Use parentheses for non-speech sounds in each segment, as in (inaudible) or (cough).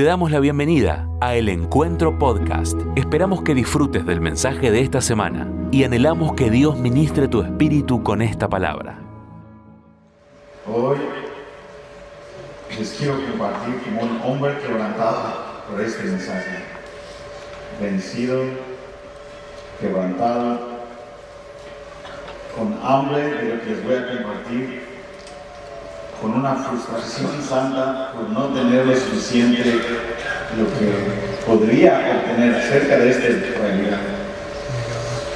Te damos la bienvenida a El Encuentro Podcast. Esperamos que disfrutes del mensaje de esta semana y anhelamos que Dios ministre tu espíritu con esta palabra. Hoy les quiero compartir como un hombre quebrantado por este mensaje. Vencido, quebrantado, con hambre de lo que les voy a compartir con una frustración santa por no tener lo suficiente lo que podría obtener acerca de esta realidad.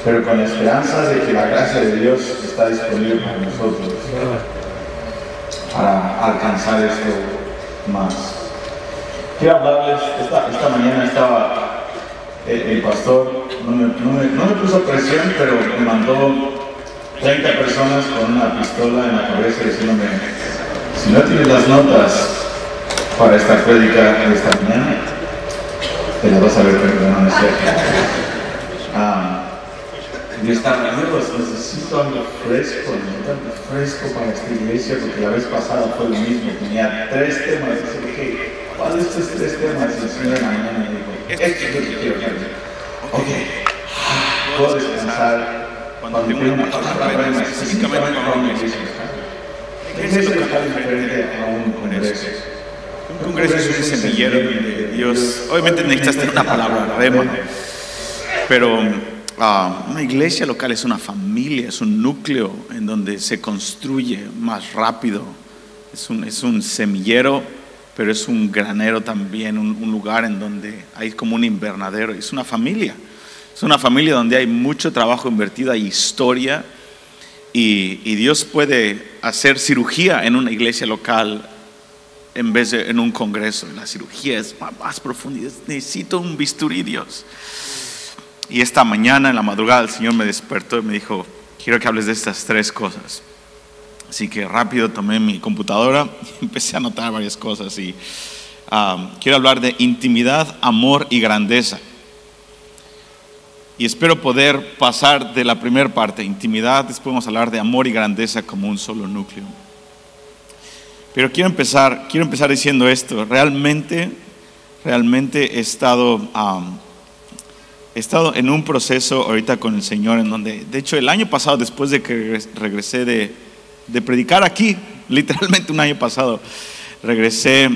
Pero con la esperanza de que la gracia de Dios está disponible para nosotros para alcanzar esto más. Quiero hablarles, esta, mañana estaba el, el pastor, no me, no, me, no me puso presión, pero me mandó 30 personas con una pistola en la cabeza diciéndome, si no tienes las notas para esta prédica esta mañana, te las vas a ver, pero no. Ah, y estaba, amigos, necesito algo fresco, necesito algo fresco para esta iglesia, porque la vez pasada fue lo mismo, tenía tres temas, y dije, ¿cuál de estos tres temas? Y el Señor mañana me dijo, este es lo que quiero que. Ok, puedo descansar cuando tengo una palabra específicamente para una iglesia local. ¿Qué es lo local diferente a un congreso? Un congreso es un semillero de Dios. Obviamente necesitas tener una palabra rema, pero ah, una iglesia local es una familia, es un núcleo en donde se construye más rápido. Es un, es un semillero, pero es un granero también, un, un lugar en donde hay como un invernadero. Es una familia. Es una familia donde hay mucho trabajo invertido, hay historia. Y, Dios puede hacer cirugía en una iglesia local en vez de en un congreso. La cirugía es más, más profunda. Necesito un bisturí, Dios. Y esta mañana, en la madrugada, el Señor me despertó y me dijo, quiero que hables de estas tres cosas. Así que rápido tomé mi computadora (laughs) y empecé a anotar varias cosas. Y um, quiero hablar de intimidad, amor y grandeza. Y espero poder pasar de la primera parte, intimidad, después vamos a hablar de amor y grandeza como un solo núcleo. Pero quiero empezar, quiero empezar diciendo esto. Realmente, realmente he estado, he estado en un proceso ahorita con el Señor en donde, de hecho, el año pasado, después de que regresé de, de predicar aquí, (laughs) literalmente un año pasado, regresé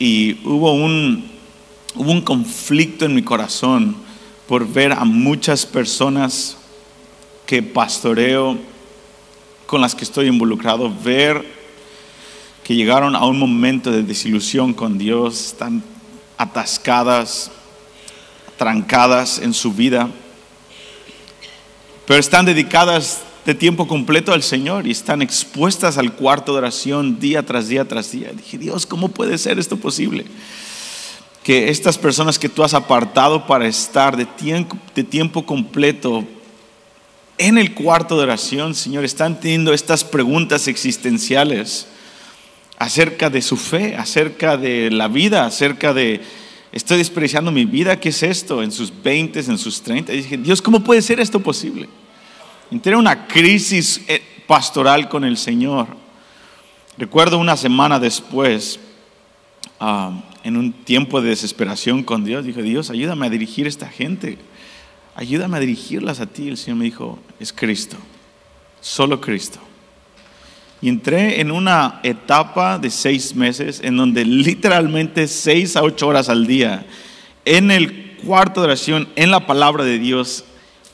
y hubo un, hubo un conflicto en mi corazón por ver a muchas personas que pastoreo, con las que estoy involucrado, ver que llegaron a un momento de desilusión con Dios, están atascadas, trancadas en su vida, pero están dedicadas de tiempo completo al Señor y están expuestas al cuarto de oración día tras día tras día. Dije, Dios, ¿cómo puede ser esto posible? Que estas personas que tú has apartado para estar de tiempo, de tiempo completo en el cuarto de oración, Señor, están teniendo estas preguntas existenciales acerca de su fe, acerca de la vida, acerca de, estoy despreciando mi vida, ¿qué es esto? En sus 20, en sus 30. Y dije, Dios, ¿cómo puede ser esto posible? Entré una crisis eh, pastoral con el Señor. Recuerdo una semana después, um, en un tiempo de desesperación con Dios, dije, Dios, ayúdame a dirigir esta gente, ayúdame a dirigirlas a ti. El Señor me dijo, es Cristo, solo Cristo. Y entré en una etapa de seis meses en donde literalmente seis a ocho horas al día, en el cuarto de oración, en la palabra de Dios,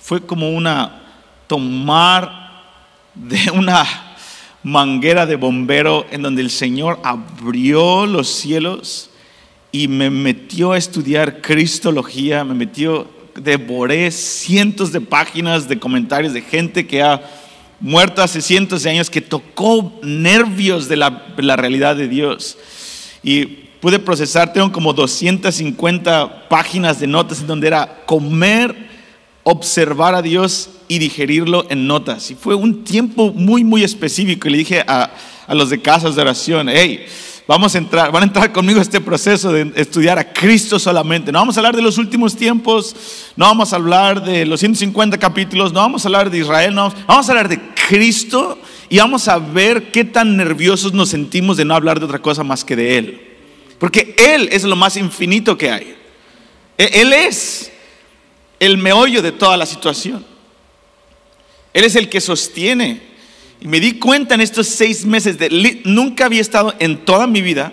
fue como una tomar de una manguera de bombero en donde el Señor abrió los cielos y me metió a estudiar cristología, me metió, devoré cientos de páginas de comentarios de gente que ha muerto hace cientos de años, que tocó nervios de la, realidad de Dios. Y pude procesar, tengo como 250 páginas de notas en donde era comer, observar a Dios y digerirlo en notas. Y fue un tiempo muy, muy específico. Y le dije a, a los de casas de oración, hey, Vamos a entrar, van a entrar conmigo a este proceso de estudiar a Cristo solamente. No vamos a hablar de los últimos tiempos, no vamos a hablar de los 150 capítulos, no vamos a hablar de Israel, no, vamos a hablar de Cristo y vamos a ver qué tan nerviosos nos sentimos de no hablar de otra cosa más que de Él. Porque Él es lo más infinito que hay. E, Él es el meollo de toda la situación. Él es el que sostiene. Y me di cuenta en estos seis meses de nunca había estado en toda mi vida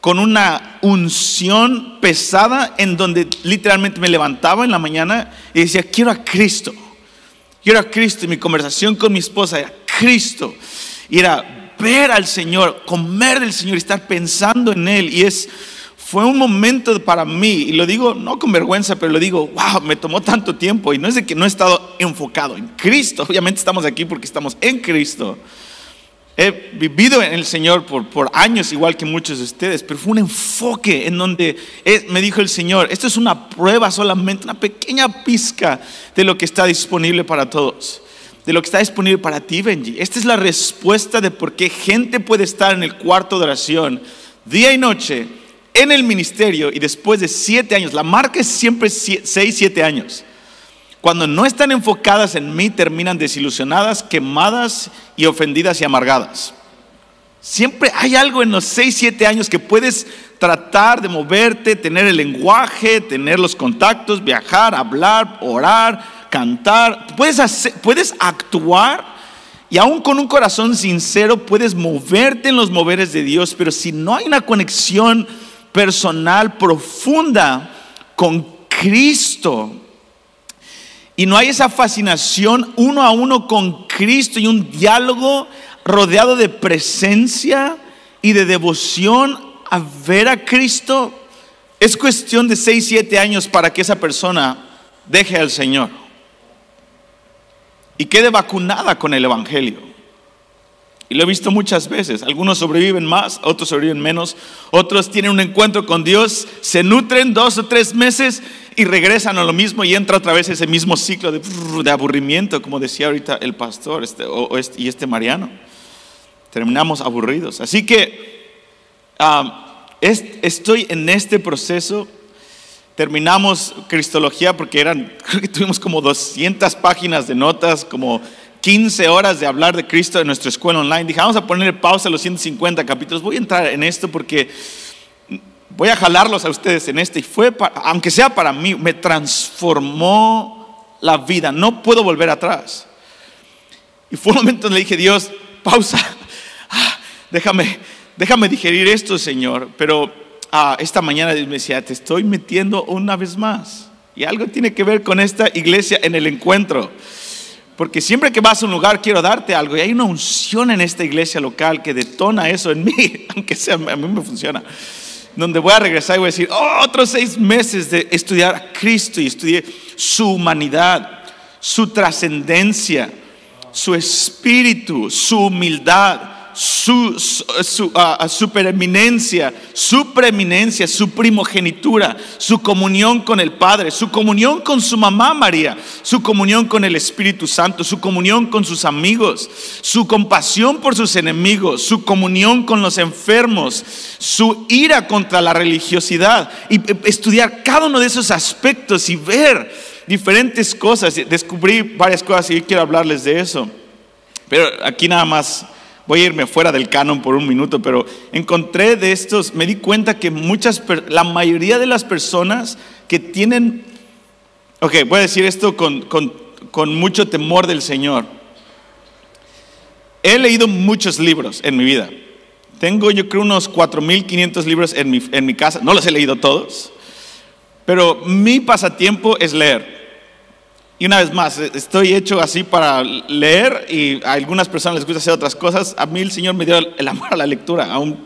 con una unción pesada en donde literalmente me levantaba en la mañana y decía, quiero a Cristo. Quiero a Cristo. Y mi conversación con mi esposa era Cristo. Y era ver al Señor, comer del Señor, estar pensando en Él. Y es, fue un momento para mí, y lo digo no con vergüenza, pero lo digo, wow, me tomó tanto tiempo. Y no es de que no he estado enfocado en Cristo. (laughs) Obviamente estamos aquí porque estamos en Cristo. He vivido en el Señor por, por años, igual que muchos de ustedes, pero fue un enfoque en donde me dijo el Señor, esto es una prueba solamente, una pequeña pizca de lo que está disponible para todos de lo que está disponible para ti, Benji. Esta es la respuesta de por qué gente puede estar en el cuarto de oración día y noche en el ministerio y después de siete años, la marca es siempre seis, siete años. Cuando no están enfocadas en mí, terminan desilusionadas, quemadas y ofendidas y amargadas. Siempre hay algo en los seis, siete años que puedes tratar de moverte, tener el lenguaje, tener los contactos, viajar, hablar, orar, cantar, puedes, puedes actuar y aún con un corazón sincero puedes moverte en los moveres de Dios, pero si no hay una conexión personal profunda con Cristo y no hay esa fascinación uno a uno con Cristo y un diálogo rodeado de presencia y de devoción a ver a Cristo, es cuestión de 6, 7 años para que esa persona deje al Señor y quede vacunada con el Evangelio. Y lo he visto muchas veces. Algunos sobreviven más, otros sobreviven menos. Otros tienen un encuentro con Dios, se nutren dos o tres meses y regresan a lo mismo y entra otra vez ese mismo ciclo de, aburrimiento, como decía ahorita el pastor este, este, y este Mariano. Terminamos aburridos. Así que estoy en este proceso Terminamos Cristología porque eran, creo (laughs) que tuvimos como 200 páginas de notas, como 15 horas de hablar de Cristo en nuestra escuela online. Dije, vamos a poner pausa a los 150 capítulos. Voy a entrar en esto porque voy a jalarlos a ustedes en este. Y fue, aunque sea para mí, me transformó la vida. No puedo volver atrás. Y fue un momento donde le dije, Dios, pausa. (laughs) Ah, déjame, déjame digerir esto, Señor. Pero Ah, esta mañana me decía, te estoy metiendo una vez más. Y algo tiene que ver con esta iglesia en el encuentro. Porque siempre que vas a un lugar quiero darte algo. Y hay una unción en esta iglesia local que detona eso en (laughs) mí, aunque sea, a mí me funciona. Donde voy a regresar y voy a decir, oh, otros seis meses de estudiar a Cristo y estudié su humanidad, su trascendencia, su espíritu, su humildad, su, su, uh, su preeminencia, su preeminencia, su primogenitura, su comunión con el Padre, su comunión con su mamá María, su comunión con el Espíritu Santo, su comunión con sus amigos, su compasión por sus enemigos, su comunión con los enfermos, su ira contra la religiosidad y estudiar cada uno de esos aspectos y ver diferentes cosas. Descubrí varias cosas y quiero hablarles de eso. Pero aquí nada más voy a irme fuera del canon por un minuto, pero encontré de estos, me di cuenta que muchas, la mayoría de las personas que tienen, ok, voy a decir esto con, con, con mucho temor del Señor. He leído muchos libros en mi vida. Tengo yo creo unos 4.500 libros en mi, en mi casa, no los he leído todos, pero mi pasatiempo es leer. Y una vez más, estoy hecho así para leer y a algunas personas les gusta hacer otras cosas. A mí el Señor me dio el amor a la lectura, aún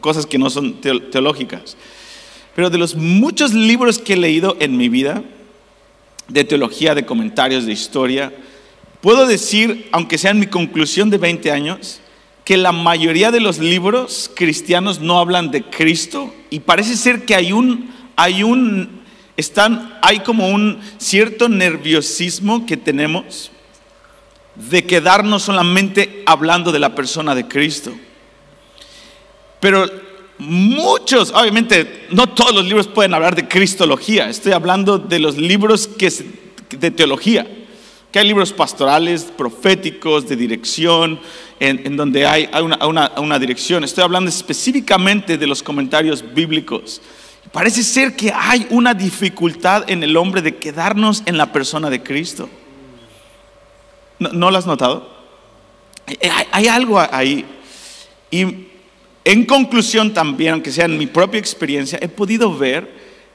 cosas que no son teológicas. Pero de los muchos libros que he leído en mi vida, de teología, de comentarios, de historia, puedo decir, aunque sea en mi conclusión de 20 años, que la mayoría de los libros cristianos no hablan de Cristo y parece ser que hay un, hay un están, hay como un cierto nerviosismo que tenemos de quedarnos solamente hablando de la persona de Cristo. Pero muchos, obviamente, no todos los libros pueden hablar de cristología. Estoy hablando de los libros que de teología, que hay libros pastorales, proféticos, de dirección, en, donde hay, una, una dirección. Estoy hablando específicamente de los comentarios bíblicos. Parece ser que hay una dificultad en el hombre de quedarnos en la persona de Cristo. ¿No, lo has notado? Hay, algo ahí. Y en conclusión también, aunque sea en mi propia experiencia, he podido ver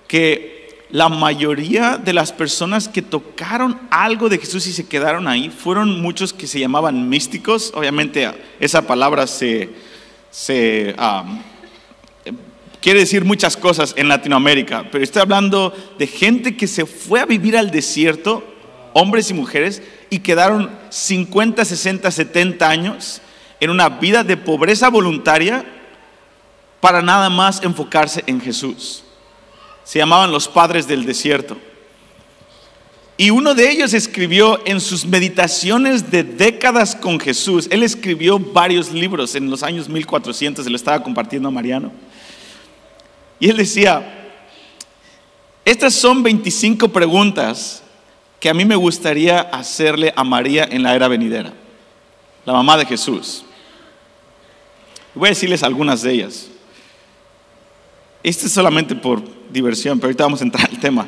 que la mayoría de las personas que tocaron algo de Jesús y se quedaron ahí fueron muchos que se llamaban místicos. Obviamente esa palabra se, se quiere decir muchas cosas en Latinoamérica, pero estoy hablando de gente que se fue a vivir al desierto, hombres y mujeres, y quedaron 50, 60, 70 años en una vida de pobreza voluntaria para nada más enfocarse en Jesús. Se llamaban los padres del desierto. Y uno de ellos escribió en sus meditaciones de décadas con Jesús, él escribió varios libros en los años 1400, se lo estaba compartiendo a Mariano. Y él decía, estas son 25 preguntas que a mí me gustaría hacerle a María en la era venidera, la mamá de Jesús. Voy a decirles algunas de ellas. Este es solamente por diversión, pero ahorita vamos a entrar al tema.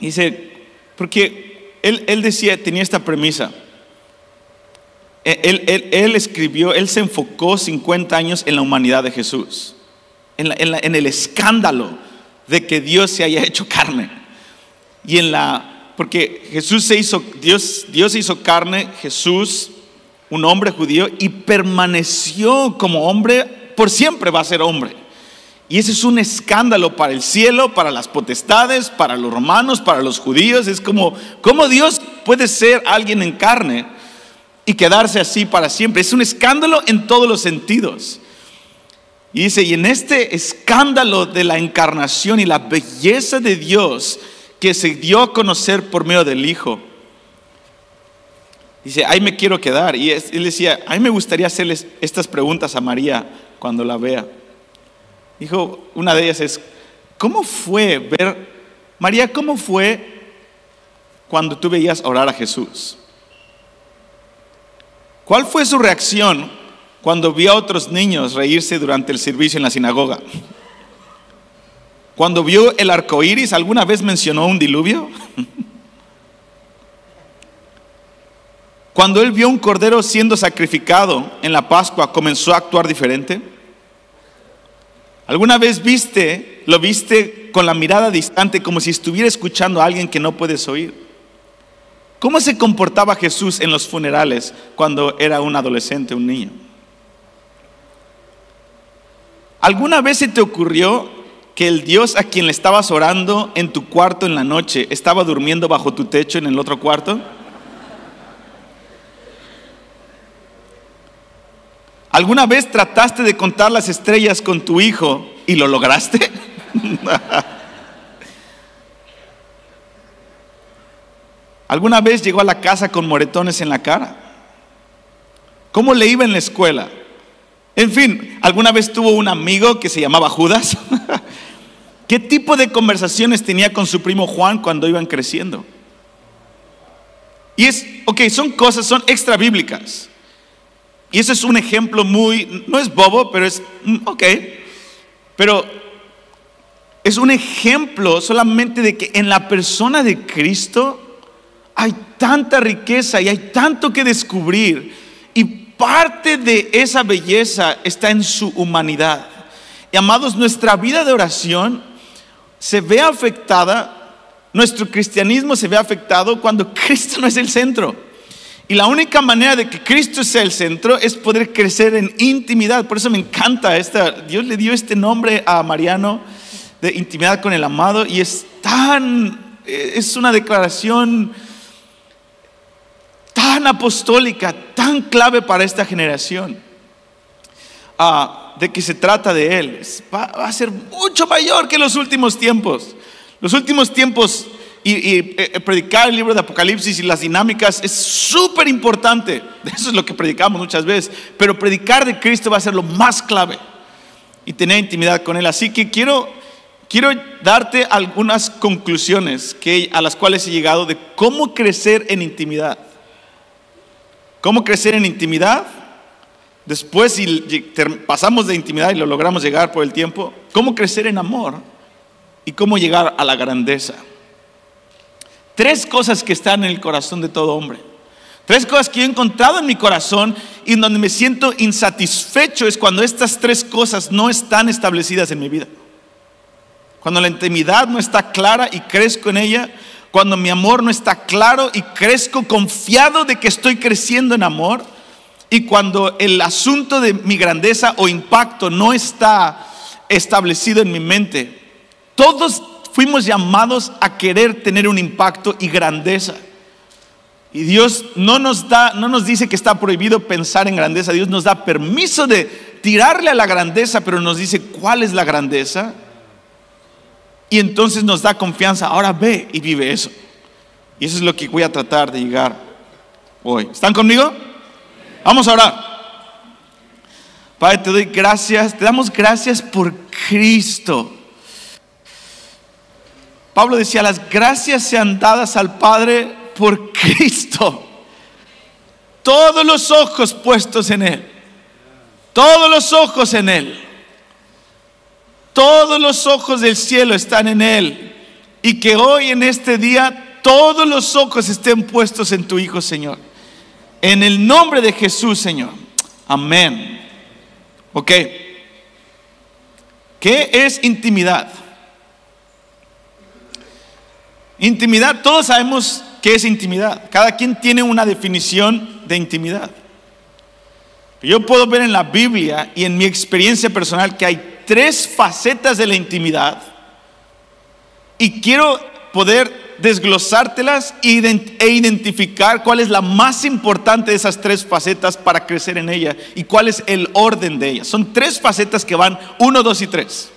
Dice, porque él, él decía, tenía esta premisa. Él, él, él, escribió, él se enfocó 50 años en la humanidad de Jesús, en, en, el escándalo de que Dios se haya hecho carne. Y en la, porque Jesús se hizo, Dios, Dios se hizo carne, Jesús, un hombre judío, y permaneció como hombre, por siempre va a ser hombre. Y ese es un escándalo para el cielo, para las potestades, para los romanos, para los judíos. Es como, ¿cómo Dios puede ser alguien en carne y quedarse así para siempre? Es un escándalo en todos los sentidos. Y dice, y en este escándalo de la encarnación y la belleza de Dios que se dio a conocer por medio del Hijo, dice, ahí me quiero quedar. Y él decía, a mí me gustaría hacerles estas preguntas a María cuando la vea. Dijo, una de ellas es, ¿cómo fue ver, María, cómo fue cuando tú veías orar a Jesús? ¿Cuál fue su reacción cuando vio a otros niños reírse durante el servicio en la sinagoga? Cuando vio el arco iris, ¿alguna vez mencionó un diluvio? Cuando él vio un cordero siendo sacrificado en la Pascua, ¿comenzó a actuar diferente? ¿Alguna vez viste, lo viste con la mirada distante como si estuviera escuchando a alguien que no puedes oír? ¿Cómo se comportaba Jesús en los funerales cuando era un adolescente, un niño? ¿Alguna vez se te ocurrió que el Dios a quien le estabas orando en tu cuarto en la noche estaba durmiendo bajo tu techo en el otro cuarto? ¿Alguna vez trataste de contar las estrellas con tu hijo y lo lograste? (laughs) ¿Alguna vez llegó a la casa con moretones en la cara? ¿Cómo le iba en la escuela? En fin, ¿alguna vez tuvo un amigo que se llamaba Judas? (laughs) ¿Qué tipo de conversaciones tenía con su primo Juan cuando iban creciendo? Y es, ok, son cosas, son extra bíblicas. Y eso es un ejemplo muy, no es bobo, pero es, mm, ok, pero es un ejemplo solamente de que en la persona de Cristo hay tanta riqueza y hay tanto que descubrir. Y parte de esa belleza está en su humanidad. Y amados, nuestra vida de oración se ve afectada, nuestro cristianismo se ve afectado cuando (laughs) Cristo no es el centro. Y la única manera de que Cristo sea el centro es poder crecer en intimidad. Por eso me encanta esta. Dios le dio este nombre a Mariano de intimidad con el amado y es tan, es una declaración tan apostólica, tan clave para esta generación. Ah, de que se trata de Él. Va, a ser mucho mayor que los últimos tiempos. Los últimos tiempos y, eh, eh, predicar el libro de Apocalipsis y las dinámicas es súper importante. (laughs) Eso es lo que predicamos muchas veces. Pero predicar de Cristo va a ser lo más clave y tener intimidad con Él. Así que quiero, quiero darte algunas conclusiones que, a las cuales he llegado de cómo crecer en intimidad. ¿Cómo crecer en intimidad? Después, si pasamos de intimidad y lo logramos llegar por el tiempo, ¿cómo crecer en amor? Y cómo llegar a la grandeza. Tres cosas que están en el corazón de todo hombre. Tres cosas que he encontrado en mi corazón y donde me siento insatisfecho es cuando estas tres cosas no están establecidas en mi vida. Cuando la intimidad no está clara y crezco en ella, cuando mi amor no está claro y crezco confiado de que estoy creciendo en amor, y cuando el asunto de mi grandeza o impacto no está establecido en mi mente. Todos fuimos llamados a querer tener un impacto y grandeza. Y Dios no nos da, no nos dice que está prohibido pensar en grandeza. Dios nos da permiso de tirarle a la grandeza, pero nos dice cuál es la grandeza. Y entonces nos da confianza. Ahora ve y vive eso. Y eso es lo que voy a tratar de llegar hoy. ¿Están conmigo? Vamos a orar. Padre, te doy gracias, te damos gracias por Cristo. Pablo decía, las gracias sean dadas al Padre por Cristo. Todos los ojos puestos en Él. Todos los ojos en Él. Todos los ojos del cielo están en Él. Y que hoy en este día todos los ojos estén puestos en tu Hijo, Señor. En el nombre de Jesús, Señor. Amén. Ok. ¿Qué es intimidad? Intimidad, todos sabemos qué es intimidad. Cada quien tiene una definición de intimidad. Yo puedo ver en la Biblia y en mi experiencia personal que hay tres facetas de la intimidad y quiero poder desglosártelas e identificar cuál es la más importante de esas tres facetas para crecer en ella y cuál es el orden de ellas. Son tres facetas que van uno, dos y tres.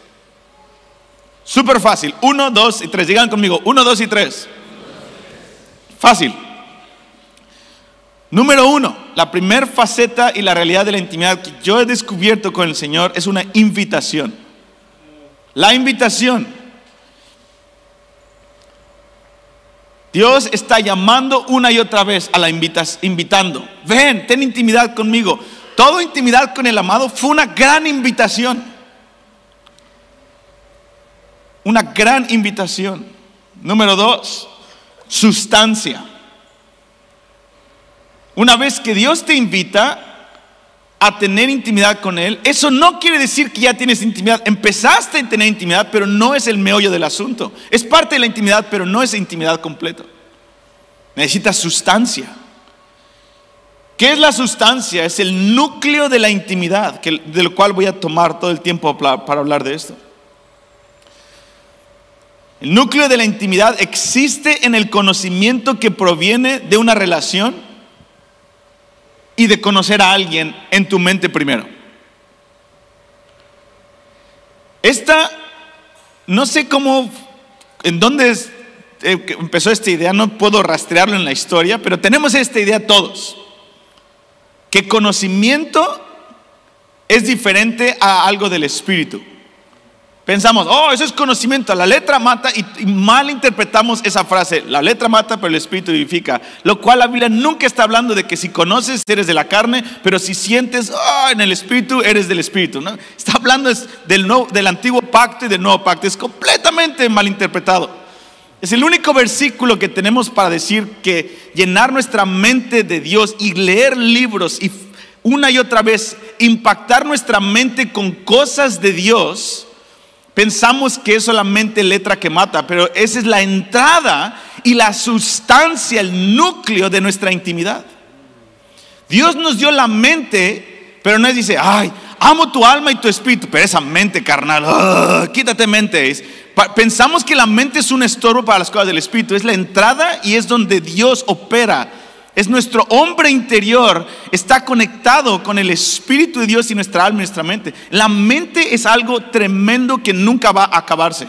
Súper fácil. Uno, dos y tres. Digan conmigo. Uno, dos y tres. Fácil. Número uno, la primera faceta y la realidad de la intimidad que yo he descubierto con el Señor es una invitación. La invitación. Dios está llamando una y otra vez a la invitas, invitando. Ven, ten intimidad conmigo. Toda intimidad con el amado fue una gran invitación. Una gran invitación. Número dos, sustancia. Una vez que Dios te invita a tener intimidad con Él, eso no quiere decir que ya tienes intimidad. Empezaste a tener intimidad, pero no es el meollo del asunto. Es parte de la intimidad, pero no es intimidad completa. Necesitas sustancia. ¿Qué es la sustancia? Es el núcleo de la intimidad, que, del cual voy a tomar todo el tiempo para hablar de esto. El núcleo de la intimidad existe en el conocimiento que proviene de una relación y de conocer a alguien en tu mente primero. Esta, no sé cómo, en dónde eh, empezó esta idea, no puedo rastrearlo en la historia, pero tenemos esta idea todos, que conocimiento es diferente a algo del espíritu. Pensamos, oh, eso es conocimiento, la letra mata y, mal interpretamos esa frase, la letra mata pero el espíritu vivifica, lo cual la Biblia nunca está hablando de que si conoces eres de la carne, pero si sientes, oh, en el espíritu eres del espíritu, ¿no? Está hablando del, del antiguo pacto y del nuevo pacto, es completamente mal interpretado. Es el único versículo que tenemos para decir que llenar nuestra mente de Dios y leer libros y una y otra vez impactar nuestra mente con cosas de Dios, Pensamos que es solamente letra que mata, pero esa es la entrada y la sustancia, el núcleo de nuestra intimidad. Dios nos dio la mente, pero no dice, ay, amo tu alma y tu espíritu, pero esa mente carnal, quítate mente. Pensamos que la mente es un estorbo para las cosas del espíritu, es la entrada y es donde Dios opera es nuestro hombre interior, está conectado con el Espíritu de Dios y nuestra alma y nuestra mente. La mente es algo tremendo que nunca va a acabarse.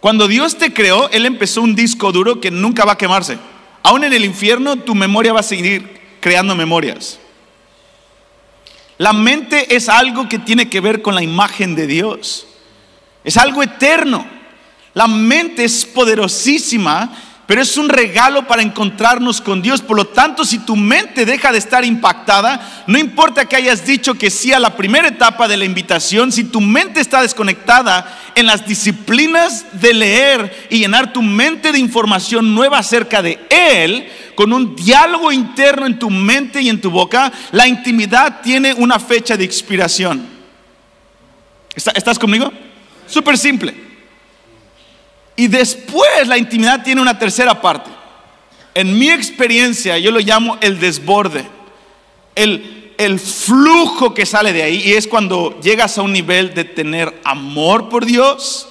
Cuando Dios te creó, Él empezó un disco duro que nunca va a quemarse. Aún en el infierno, tu memoria va a seguir creando memorias. La mente es algo que tiene que ver con la imagen de Dios. Es algo eterno. La mente es poderosísima, pero es un regalo para encontrarnos con Dios. Por lo tanto, si tu mente deja de estar impactada, no importa que hayas dicho que sí a la primera etapa de la invitación, si tu mente está desconectada en las disciplinas de leer y llenar tu mente de información nueva acerca de Él, con un diálogo interno en tu mente y en tu boca, la intimidad tiene una fecha de expiración. ¿Estás conmigo? Súper simple. Y después la intimidad tiene una tercera parte. En mi experiencia yo lo llamo el desborde, el, el flujo que sale de ahí y es cuando llegas a un nivel de tener amor por Dios,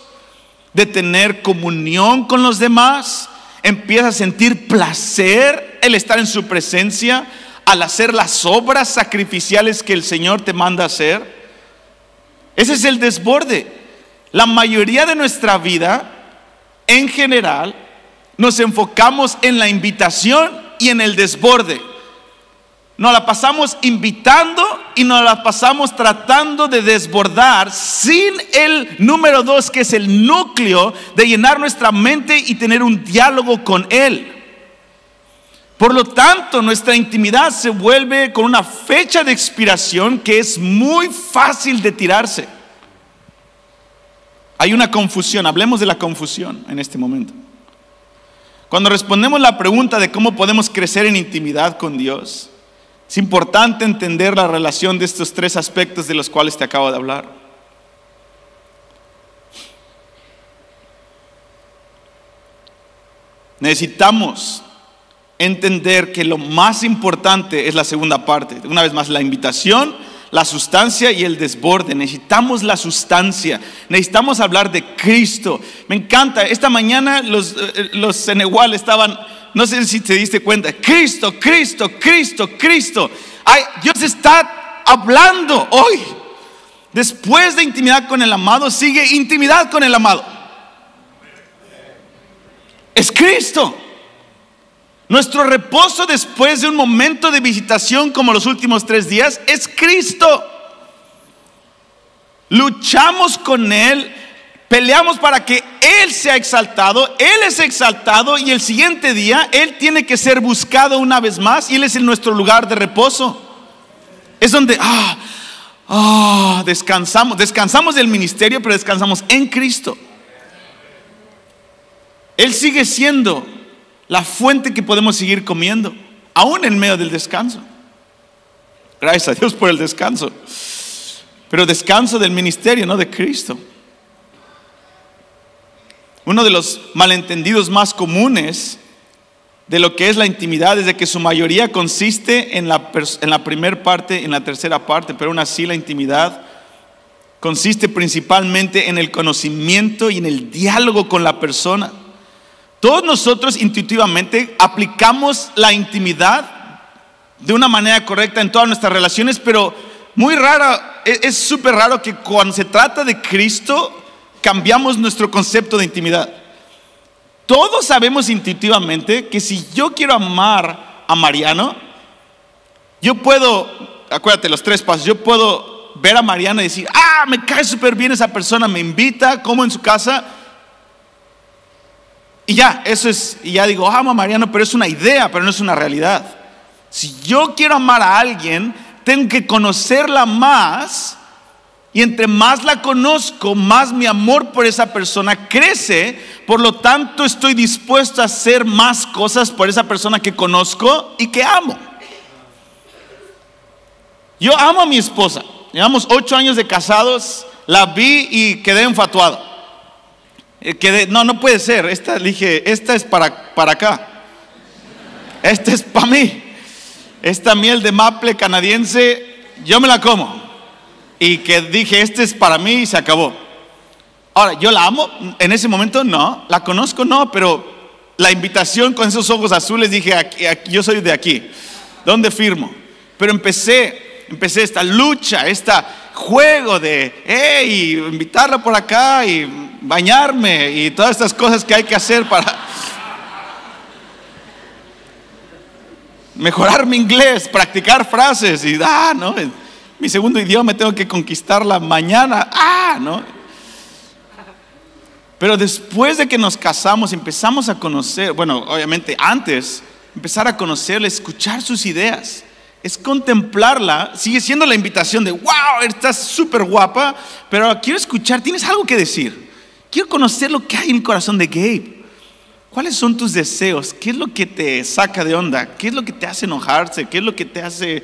de tener comunión con los demás, empiezas a sentir placer el estar en su presencia, al hacer las obras sacrificiales que el Señor te manda hacer. Ese es el desborde. La mayoría de nuestra vida en general, nos enfocamos en la invitación y en el desborde. Nos la pasamos invitando y nos la pasamos tratando de desbordar sin el número dos, que es el núcleo de llenar nuestra mente y tener un diálogo con Él. Por lo tanto, nuestra intimidad se vuelve con una fecha de expiración que es muy fácil de tirarse. Hay una confusión, hablemos de la confusión en este momento. Cuando respondemos la pregunta de cómo podemos crecer en intimidad con Dios, es importante entender la relación de estos tres aspectos de los cuales te acabo de hablar. Necesitamos entender que lo más importante es la segunda parte. Una vez más, la invitación la sustancia y el desborde. Necesitamos la sustancia. Necesitamos hablar de Cristo. Me encanta. Esta mañana los, eh, los Senegal estaban, no sé si te diste cuenta, Cristo, Cristo, Cristo, Cristo. Dios está hablando hoy. Después de intimidad con el amado, sigue intimidad con el amado. Es Cristo. Nuestro reposo después de un momento de visitación como los últimos tres días es Cristo. Luchamos con Él, peleamos para que Él sea exaltado, Él es exaltado y el siguiente día Él tiene que ser buscado una vez más y Él es nuestro lugar de reposo. Es donde, ah, ah, descansamos, descansamos del ministerio, pero descansamos en Cristo. Él sigue siendo la fuente que podemos seguir comiendo, aún en medio del descanso. Gracias a Dios por el descanso. Pero descanso del ministerio, no de Cristo. Uno de los malentendidos más comunes de lo que es la intimidad es de que su mayoría consiste en la, en la primera parte, en la tercera parte, pero aún así la intimidad consiste principalmente en el conocimiento y en el diálogo con la persona. Todos nosotros intuitivamente aplicamos la intimidad de una manera correcta en todas nuestras relaciones, pero muy rara, e-, es súper raro que cuando se trata de Cristo cambiamos nuestro concepto de intimidad. Todos sabemos intuitivamente que si yo quiero amar a Mariano, yo puedo, acuérdate los tres pasos, yo puedo ver a Mariano y decir, ah, me cae súper bien esa persona, me invita, como en su casa, y ya, eso es, y ya digo, amo a Mariano, pero es una idea, pero no es una realidad. Si yo quiero amar a alguien, tengo que conocerla más. Y entre más la conozco, más mi amor por esa persona crece. Por lo tanto, estoy dispuesto a hacer más cosas por esa persona que conozco y que amo. Yo amo a mi esposa. Llevamos ocho años de casados. La vi y quedé enfatuado. Eh, no, no puede ser. Esta, dije, esta es para, para acá. Esta es para mí. Esta miel de maple canadiense, yo me la como. Y que dije, este es para mí y se acabó. Ahora, ¿yo la amo? En ese momento no. ¿La conozco? No, pero la invitación con esos ojos azules dije, aquí, yo soy de aquí. ¿Dónde firmo? Pero empecé, empecé esta lucha, este juego de, hey, invitarla por acá y bañarme y todas estas cosas que hay que hacer para mejorar mi inglés, practicar frases y, ah, ¿no? Mi segundo idioma tengo que conquistarla mañana, ah, ¿no? Pero después de que nos casamos, empezamos a conocer, bueno, obviamente antes, empezar a conocerle, escuchar sus ideas. Es contemplarla, sigue siendo la invitación de, wow, estás súper guapa, pero quiero escuchar, tienes algo que decir. Quiero conocer lo que hay en el corazón de Gabe. ¿Cuáles son tus deseos? ¿Qué es lo que te saca de onda? ¿Qué es lo que te hace enojarse? ¿Qué es lo que te hace,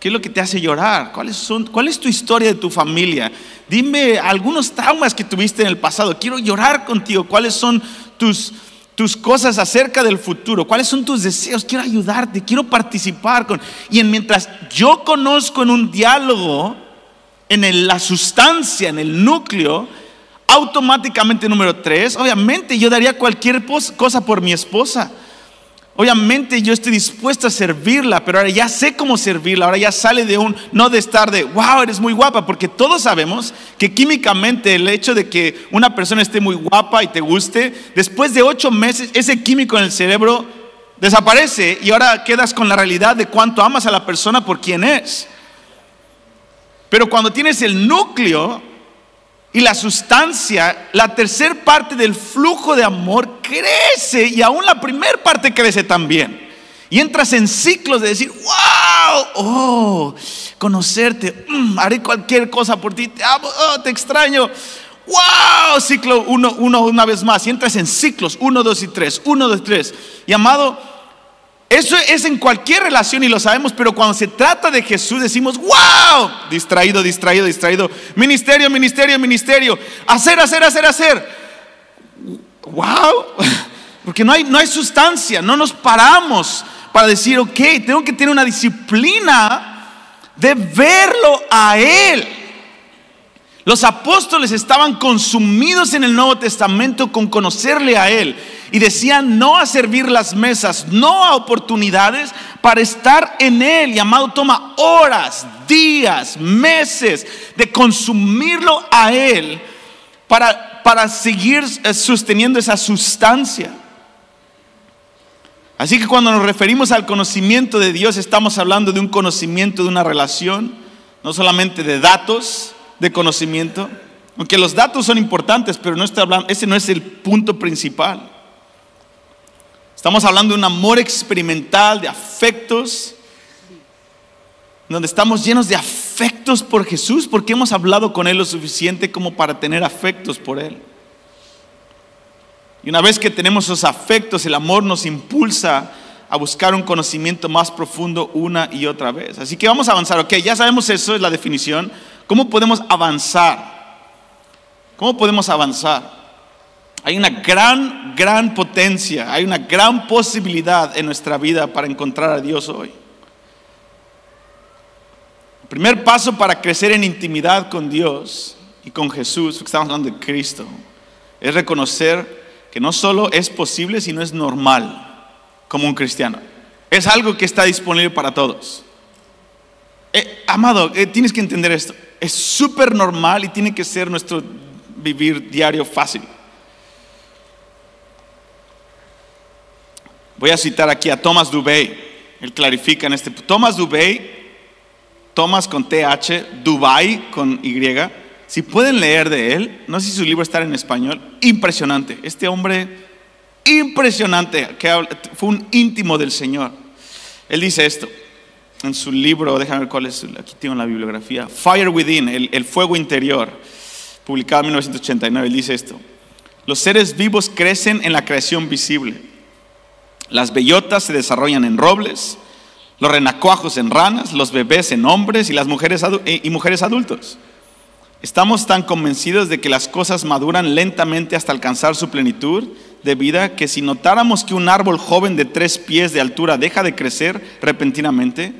qué es lo que te hace llorar? ¿Cuáles son, ¿Cuál es tu historia de tu familia? Dime algunos traumas que tuviste en el pasado. Quiero llorar contigo. ¿Cuáles son tus, tus cosas acerca del futuro? ¿Cuáles son tus deseos? Quiero ayudarte, quiero participar con... Y en, mientras yo conozco en un diálogo, en la sustancia, en el núcleo, automáticamente número tres, obviamente yo daría cualquier cosa por mi esposa. Obviamente yo estoy dispuesto a servirla, pero ahora ya sé cómo servirla, ahora ya sale de un, no de estar de, wow, eres muy guapa, porque todos sabemos que químicamente el hecho de que una persona esté muy guapa y te guste, después de ocho meses ese químico en el cerebro desaparece y ahora quedas con la realidad de cuánto amas a la persona por quien es. Pero cuando tienes el núcleo, y la sustancia, la tercer parte del flujo de amor crece y aún la primer parte crece también. Y entras en ciclos de decir, wow, oh, conocerte, mm, haré cualquier cosa por ti, te amo, oh, te extraño. Wow, ciclo uno, uno una vez más. Y entras en ciclos, uno, dos y tres, uno, dos, tres. Y amado, eso es en cualquier relación y lo sabemos, pero cuando se trata de Jesús decimos, wow, distraído, distraído, distraído, ministerio, ministerio, ministerio, hacer, hacer, hacer, hacer. Wow, (laughs) porque no hay, no hay sustancia, no nos paramos para decir, ok, tengo que tener una disciplina de verlo a Él. Los apóstoles estaban consumidos en el Nuevo Testamento con conocerle a Él y decían no a servir las mesas, no a oportunidades para estar en Él. Y amado, toma horas, días, meses de consumirlo a Él para, para seguir eh, sosteniendo esa sustancia. Así que cuando nos referimos al conocimiento de Dios, estamos hablando de un conocimiento de una relación, no solamente de datos de conocimiento, aunque los datos son importantes, pero no estoy hablando, ese no es el punto principal. Estamos hablando de un amor experimental, de afectos, donde estamos llenos de afectos por Jesús, porque hemos hablado con Él lo suficiente como para tener afectos por Él. Y una vez que tenemos esos afectos, el amor nos impulsa a buscar un conocimiento más profundo una y otra vez. Así que vamos a avanzar. Ok, ya sabemos eso, es la definición. ¿Cómo podemos avanzar? ¿Cómo podemos avanzar? Hay una gran, gran potencia, hay una gran posibilidad en nuestra vida para encontrar a Dios hoy. El primer paso para crecer en intimidad con Dios y con Jesús, porque estamos hablando de Cristo, es reconocer que no solo es posible, sino es normal como un cristiano. Es algo que está disponible para todos. Eh, amado, eh, tienes que entender esto. Es súper normal y tiene que ser nuestro vivir diario fácil. Voy a citar aquí a Thomas Dubey. Él clarifica en este. Thomas Dubey, Thomas con TH, Dubai con Y. Si pueden leer de él, no sé si su libro está en español, impresionante. Este hombre, impresionante, que fue un íntimo del Señor. Él dice esto en su libro, déjame ver cuál es, aquí tengo la bibliografía, Fire Within, el, el fuego interior, publicado en 1989. Él dice esto: Los seres vivos crecen en la creación visible las bellotas se desarrollan en robles, los renacuajos en ranas, los bebés en hombres y las mujeres, y mujeres adultos. Estamos tan convencidos de que las cosas maduran lentamente hasta alcanzar su plenitud de vida que si notáramos que un árbol joven de tres pies de altura deja de crecer repentinamente,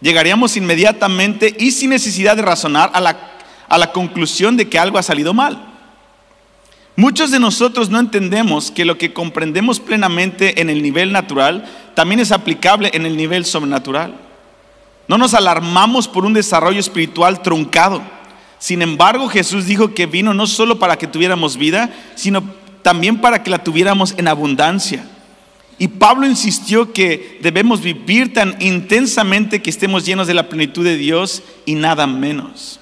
llegaríamos inmediatamente y sin necesidad de razonar a la, a la conclusión de que algo ha salido mal. Muchos de nosotros no entendemos que lo que comprendemos plenamente en el nivel natural también es aplicable en el nivel sobrenatural. No nos alarmamos por un desarrollo espiritual truncado. Sin embargo, Jesús dijo que vino no solo para que tuviéramos vida, sino también para que la tuviéramos en abundancia. Y Pablo insistió que debemos vivir tan intensamente que estemos llenos de la plenitud de Dios y nada menos.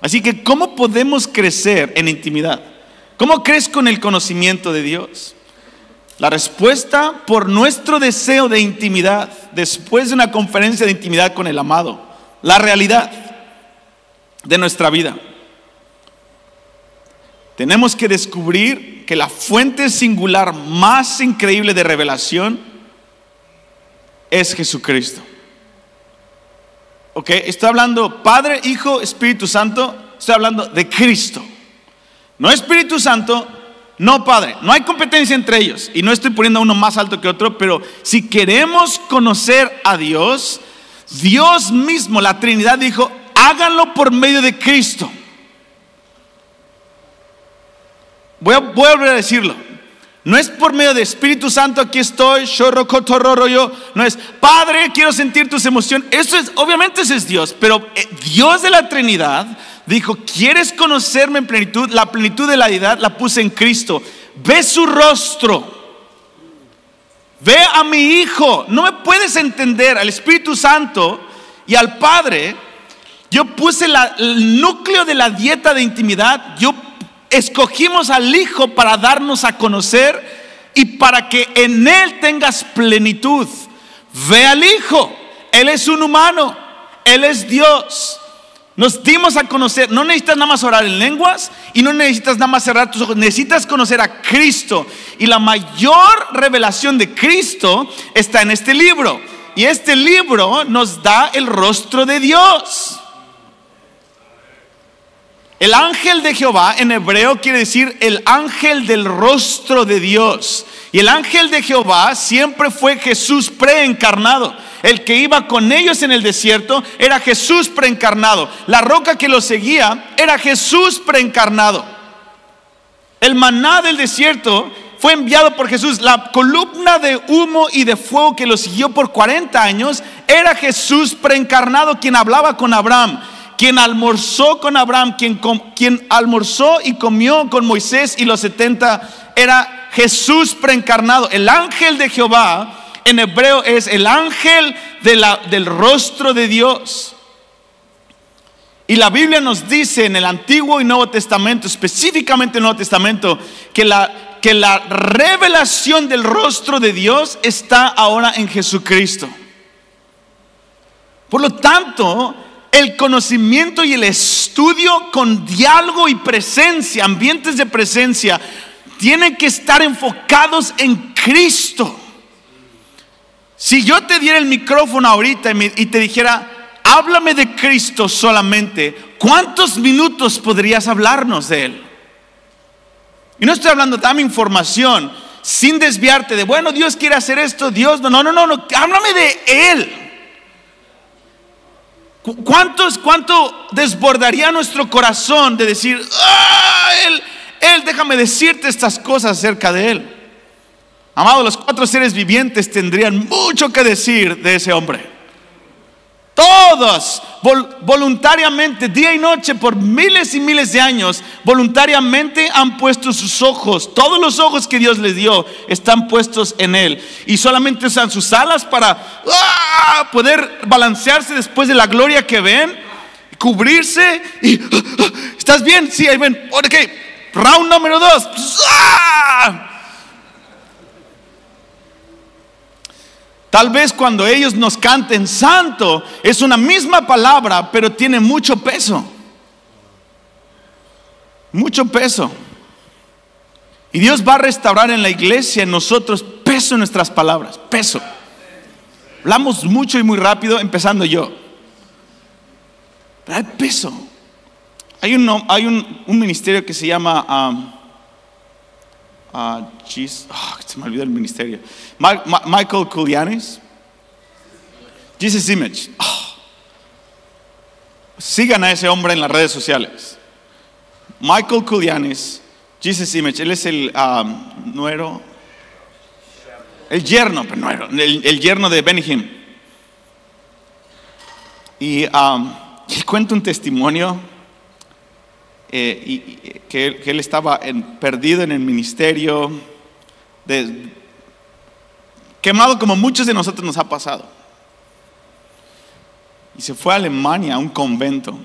Así que, ¿cómo podemos crecer en intimidad? ¿Cómo crezco en el conocimiento de Dios? La respuesta por nuestro deseo de intimidad después de una conferencia de intimidad con el amado. La realidad de nuestra vida. Tenemos que descubrir que la fuente singular más increíble de revelación es Jesucristo. Ok, estoy hablando Padre, Hijo, Espíritu Santo, estoy hablando de Cristo. No Espíritu Santo, no Padre. No hay competencia entre ellos. Y no estoy poniendo uno más alto que otro, pero si queremos conocer a Dios, Dios mismo, la Trinidad dijo, háganlo por medio de Cristo. Voy a, volver a decirlo. No es por medio de Espíritu Santo, aquí estoy, yo, no es Padre, quiero sentir tus emociones. Eso es, obviamente ese es Dios, pero eh, Dios de la Trinidad dijo, ¿quieres conocerme en plenitud? La plenitud de la deidad la puse en Cristo. Ve su rostro. Ve a mi hijo. No me puedes entender al Espíritu Santo y al Padre. Yo puse el núcleo de la dieta de intimidad. Yo escogimos al Hijo para darnos a conocer y para que en Él tengas plenitud. Ve al Hijo, Él es un humano, Él es Dios. Nos dimos a conocer, no necesitas nada más orar en lenguas y no necesitas nada más cerrar tus ojos, necesitas conocer a Cristo. Y la mayor revelación de Cristo está en este libro. Y este libro nos da el rostro de Dios. El ángel de Jehová en hebreo quiere decir el ángel del rostro de Dios. Y el ángel de Jehová siempre fue Jesús preencarnado. El que iba con ellos en el desierto era Jesús preencarnado. La roca que los seguía era Jesús preencarnado. El maná del desierto fue enviado por Jesús. La columna de humo y de fuego que los siguió por 40 años era Jesús preencarnado quien hablaba con Abraham quien almorzó con Abraham, quien, quien almorzó y comió con Moisés y los 70, era Jesús preencarnado. El ángel de Jehová en hebreo es el ángel del rostro de Dios. Y la Biblia nos dice en el Antiguo y Nuevo Testamento, específicamente en el Nuevo Testamento, que la, que la revelación del rostro de Dios está ahora en Jesucristo. Por lo tanto, el conocimiento y el estudio con diálogo y presencia, ambientes de presencia, tienen que estar enfocados en Cristo. Si yo te diera el micrófono ahorita y, te dijera, háblame de Cristo solamente, ¿cuántos minutos podrías hablarnos de Él? Y no estoy hablando, dame información sin desviarte de, bueno, Dios quiere hacer esto, Dios, no, no, no, no, háblame de Él. ¿Cuántos, ¿Cuánto desbordaría nuestro corazón de decir, ah, él, él, déjame decirte estas cosas acerca de Él? Amado, los cuatro seres vivientes tendrían mucho que decir de ese hombre. Todos voluntariamente, día y noche, por miles y miles de años, voluntariamente han puesto sus ojos, todos los ojos que Dios les dio están puestos en Él. Y solamente usan sus alas para ¡ah! poder balancearse después de la gloria que ven, cubrirse y ¡ah! ¿estás bien? Sí, ahí ven. Ok, round número dos. ¡Ah! Tal vez cuando ellos nos canten santo es una misma palabra, pero tiene mucho peso. Mucho peso. Y Dios va a restaurar en la iglesia, en nosotros, peso en nuestras palabras, peso. Hablamos mucho y muy rápido, empezando yo. Pero hay peso. Hay un, hay un, ministerio que se llama... uh, se me olvidó el ministerio. Michael Kulianis. Jesus Image. Ah. Sigan a ese hombre en las redes sociales. Michael Kulianis, Jesus Image. Él es el um, nuero. El yerno, pero nuero, el, yerno de Benihim. Y um, él cuenta un testimonio eh, y, que, él estaba perdido en el ministerio, quemado como muchos de nosotros nos ha pasado. Y se fue a Alemania a un convento.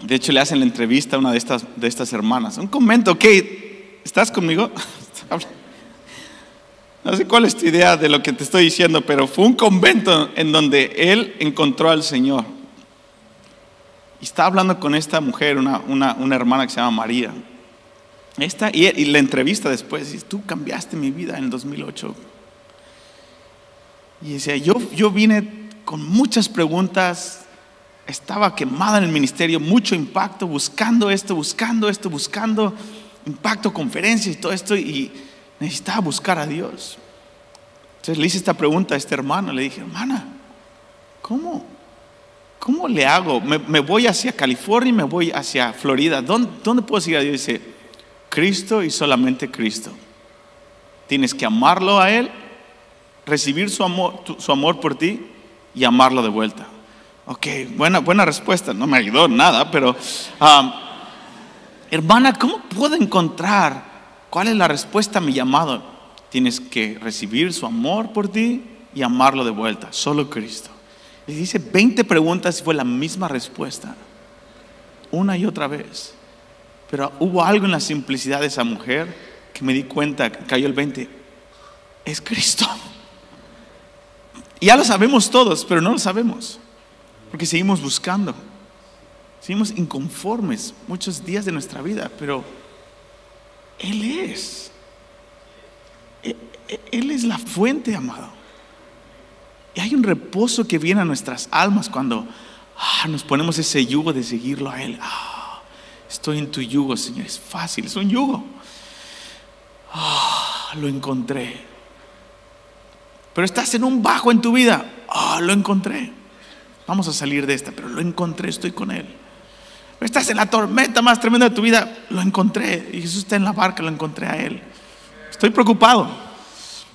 De hecho, le hacen la entrevista a una de estas, de estas hermanas. Un comento, ok, ¿estás conmigo? (laughs) No sé cuál es tu idea de lo que te estoy diciendo, pero fue un convento en donde él encontró al Señor. Y estaba hablando con esta mujer, una, una, hermana que se llama María. Esta, y, y, la entrevista después, dice, tú cambiaste mi vida en el 2008. Y decía, yo, yo vine con muchas preguntas, estaba quemada en el ministerio, mucho impacto, buscando esto, buscando esto, buscando impacto, conferencias y todo esto, y necesitaba buscar a Dios. Entonces le hice esta pregunta a este hermano, le dije, hermana, ¿cómo? ¿Cómo le hago? Me, voy hacia California y me voy hacia Florida. ¿Dónde, ¿Dónde puedo seguir a Dios? Dice, Cristo y solamente Cristo. Tienes que amarlo a Él, recibir su amor, su amor por ti y amarlo de vuelta. Ok, buena, buena respuesta. No me ayudó nada, pero um, hermana, ¿cómo puedo encontrar ¿Cuál es la respuesta a mi llamado? Tienes que recibir su amor por ti y amarlo de vuelta. Solo Cristo. Y dice 20 preguntas y fue la misma respuesta. Una y otra vez. Pero hubo algo en la simplicidad de esa mujer que me di cuenta, cayó el 20. Es Cristo. Ya lo sabemos todos, pero no lo sabemos. Porque seguimos buscando. Seguimos inconformes muchos días de nuestra vida, pero él es. E, e, Él es la fuente, amado. Y hay un reposo que viene a nuestras almas cuando ah, nos ponemos ese yugo de seguirlo a Él. Ah, estoy en tu yugo, Señor. Es fácil, es un yugo. Ah, lo encontré. Pero estás en un bajo en tu vida. lo encontré. Vamos a salir de esta, pero lo encontré, estoy con Él. Estás en la tormenta más tremenda de tu vida. Lo encontré. Y Jesús está en la barca, lo encontré a Él. Estoy preocupado.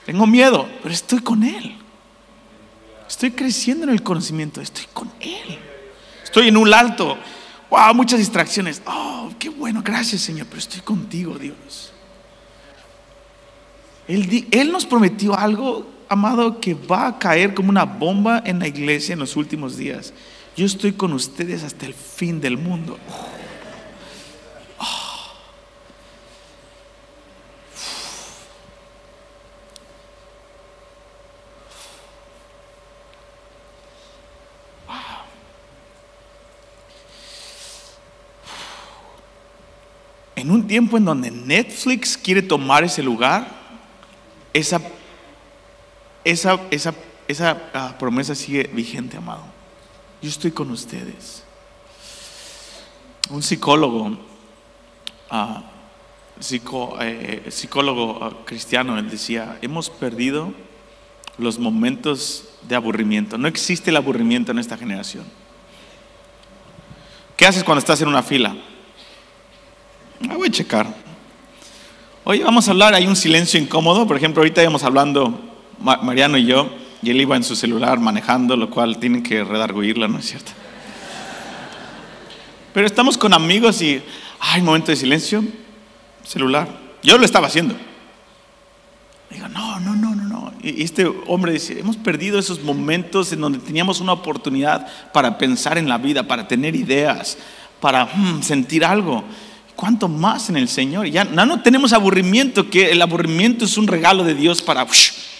Tengo miedo, pero estoy con Él. Estoy creciendo en el conocimiento. Estoy con Él. Estoy en un alto. Wow, muchas distracciones. Oh, qué bueno. Gracias, Señor. Pero estoy contigo, Dios. Él, nos prometió algo, amado, que va a caer como una bomba en la iglesia en los últimos días. Yo estoy con ustedes hasta el fin del mundo. En un tiempo en donde Netflix quiere tomar ese lugar, esa, esa, esa, esa ah, promesa sigue vigente, amado yo estoy con ustedes. Un psicólogo, ah, eh, psicólogo ah, cristiano, él decía, hemos perdido los momentos de aburrimiento. No existe el aburrimiento en esta generación. ¿Qué haces cuando estás en una fila? Ah, voy a checar. Oye, vamos a hablar, hay un silencio incómodo. Por ejemplo, ahorita íbamos hablando, Mariano y yo, y él iba en su celular manejando, lo cual tienen que redarguirla, ¿no es cierto? Pero estamos con amigos y, ay, momento de silencio, celular. Yo lo estaba haciendo. Digo, no, no, no, no, no. Y este hombre dice, hemos perdido esos momentos en donde teníamos una oportunidad para pensar en la vida, para tener ideas, para hmm, sentir algo. ¿Cuánto más en el Señor? Ya no, tenemos aburrimiento, que el aburrimiento es un regalo de Dios para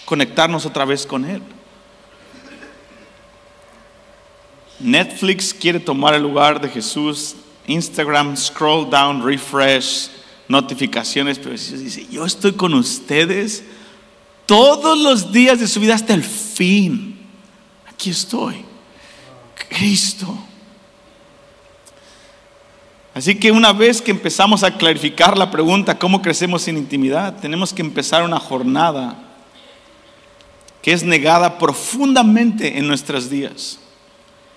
conectarnos otra vez con Él. Netflix quiere tomar el lugar de Jesús. Instagram, scroll down, refresh, notificaciones, pero Jesús dice, yo estoy con ustedes todos los días de su vida hasta el fin. Aquí estoy. Cristo. Así que una vez que empezamos a clarificar la pregunta, ¿cómo crecemos en intimidad? Tenemos que empezar una jornada que es negada profundamente en nuestros días.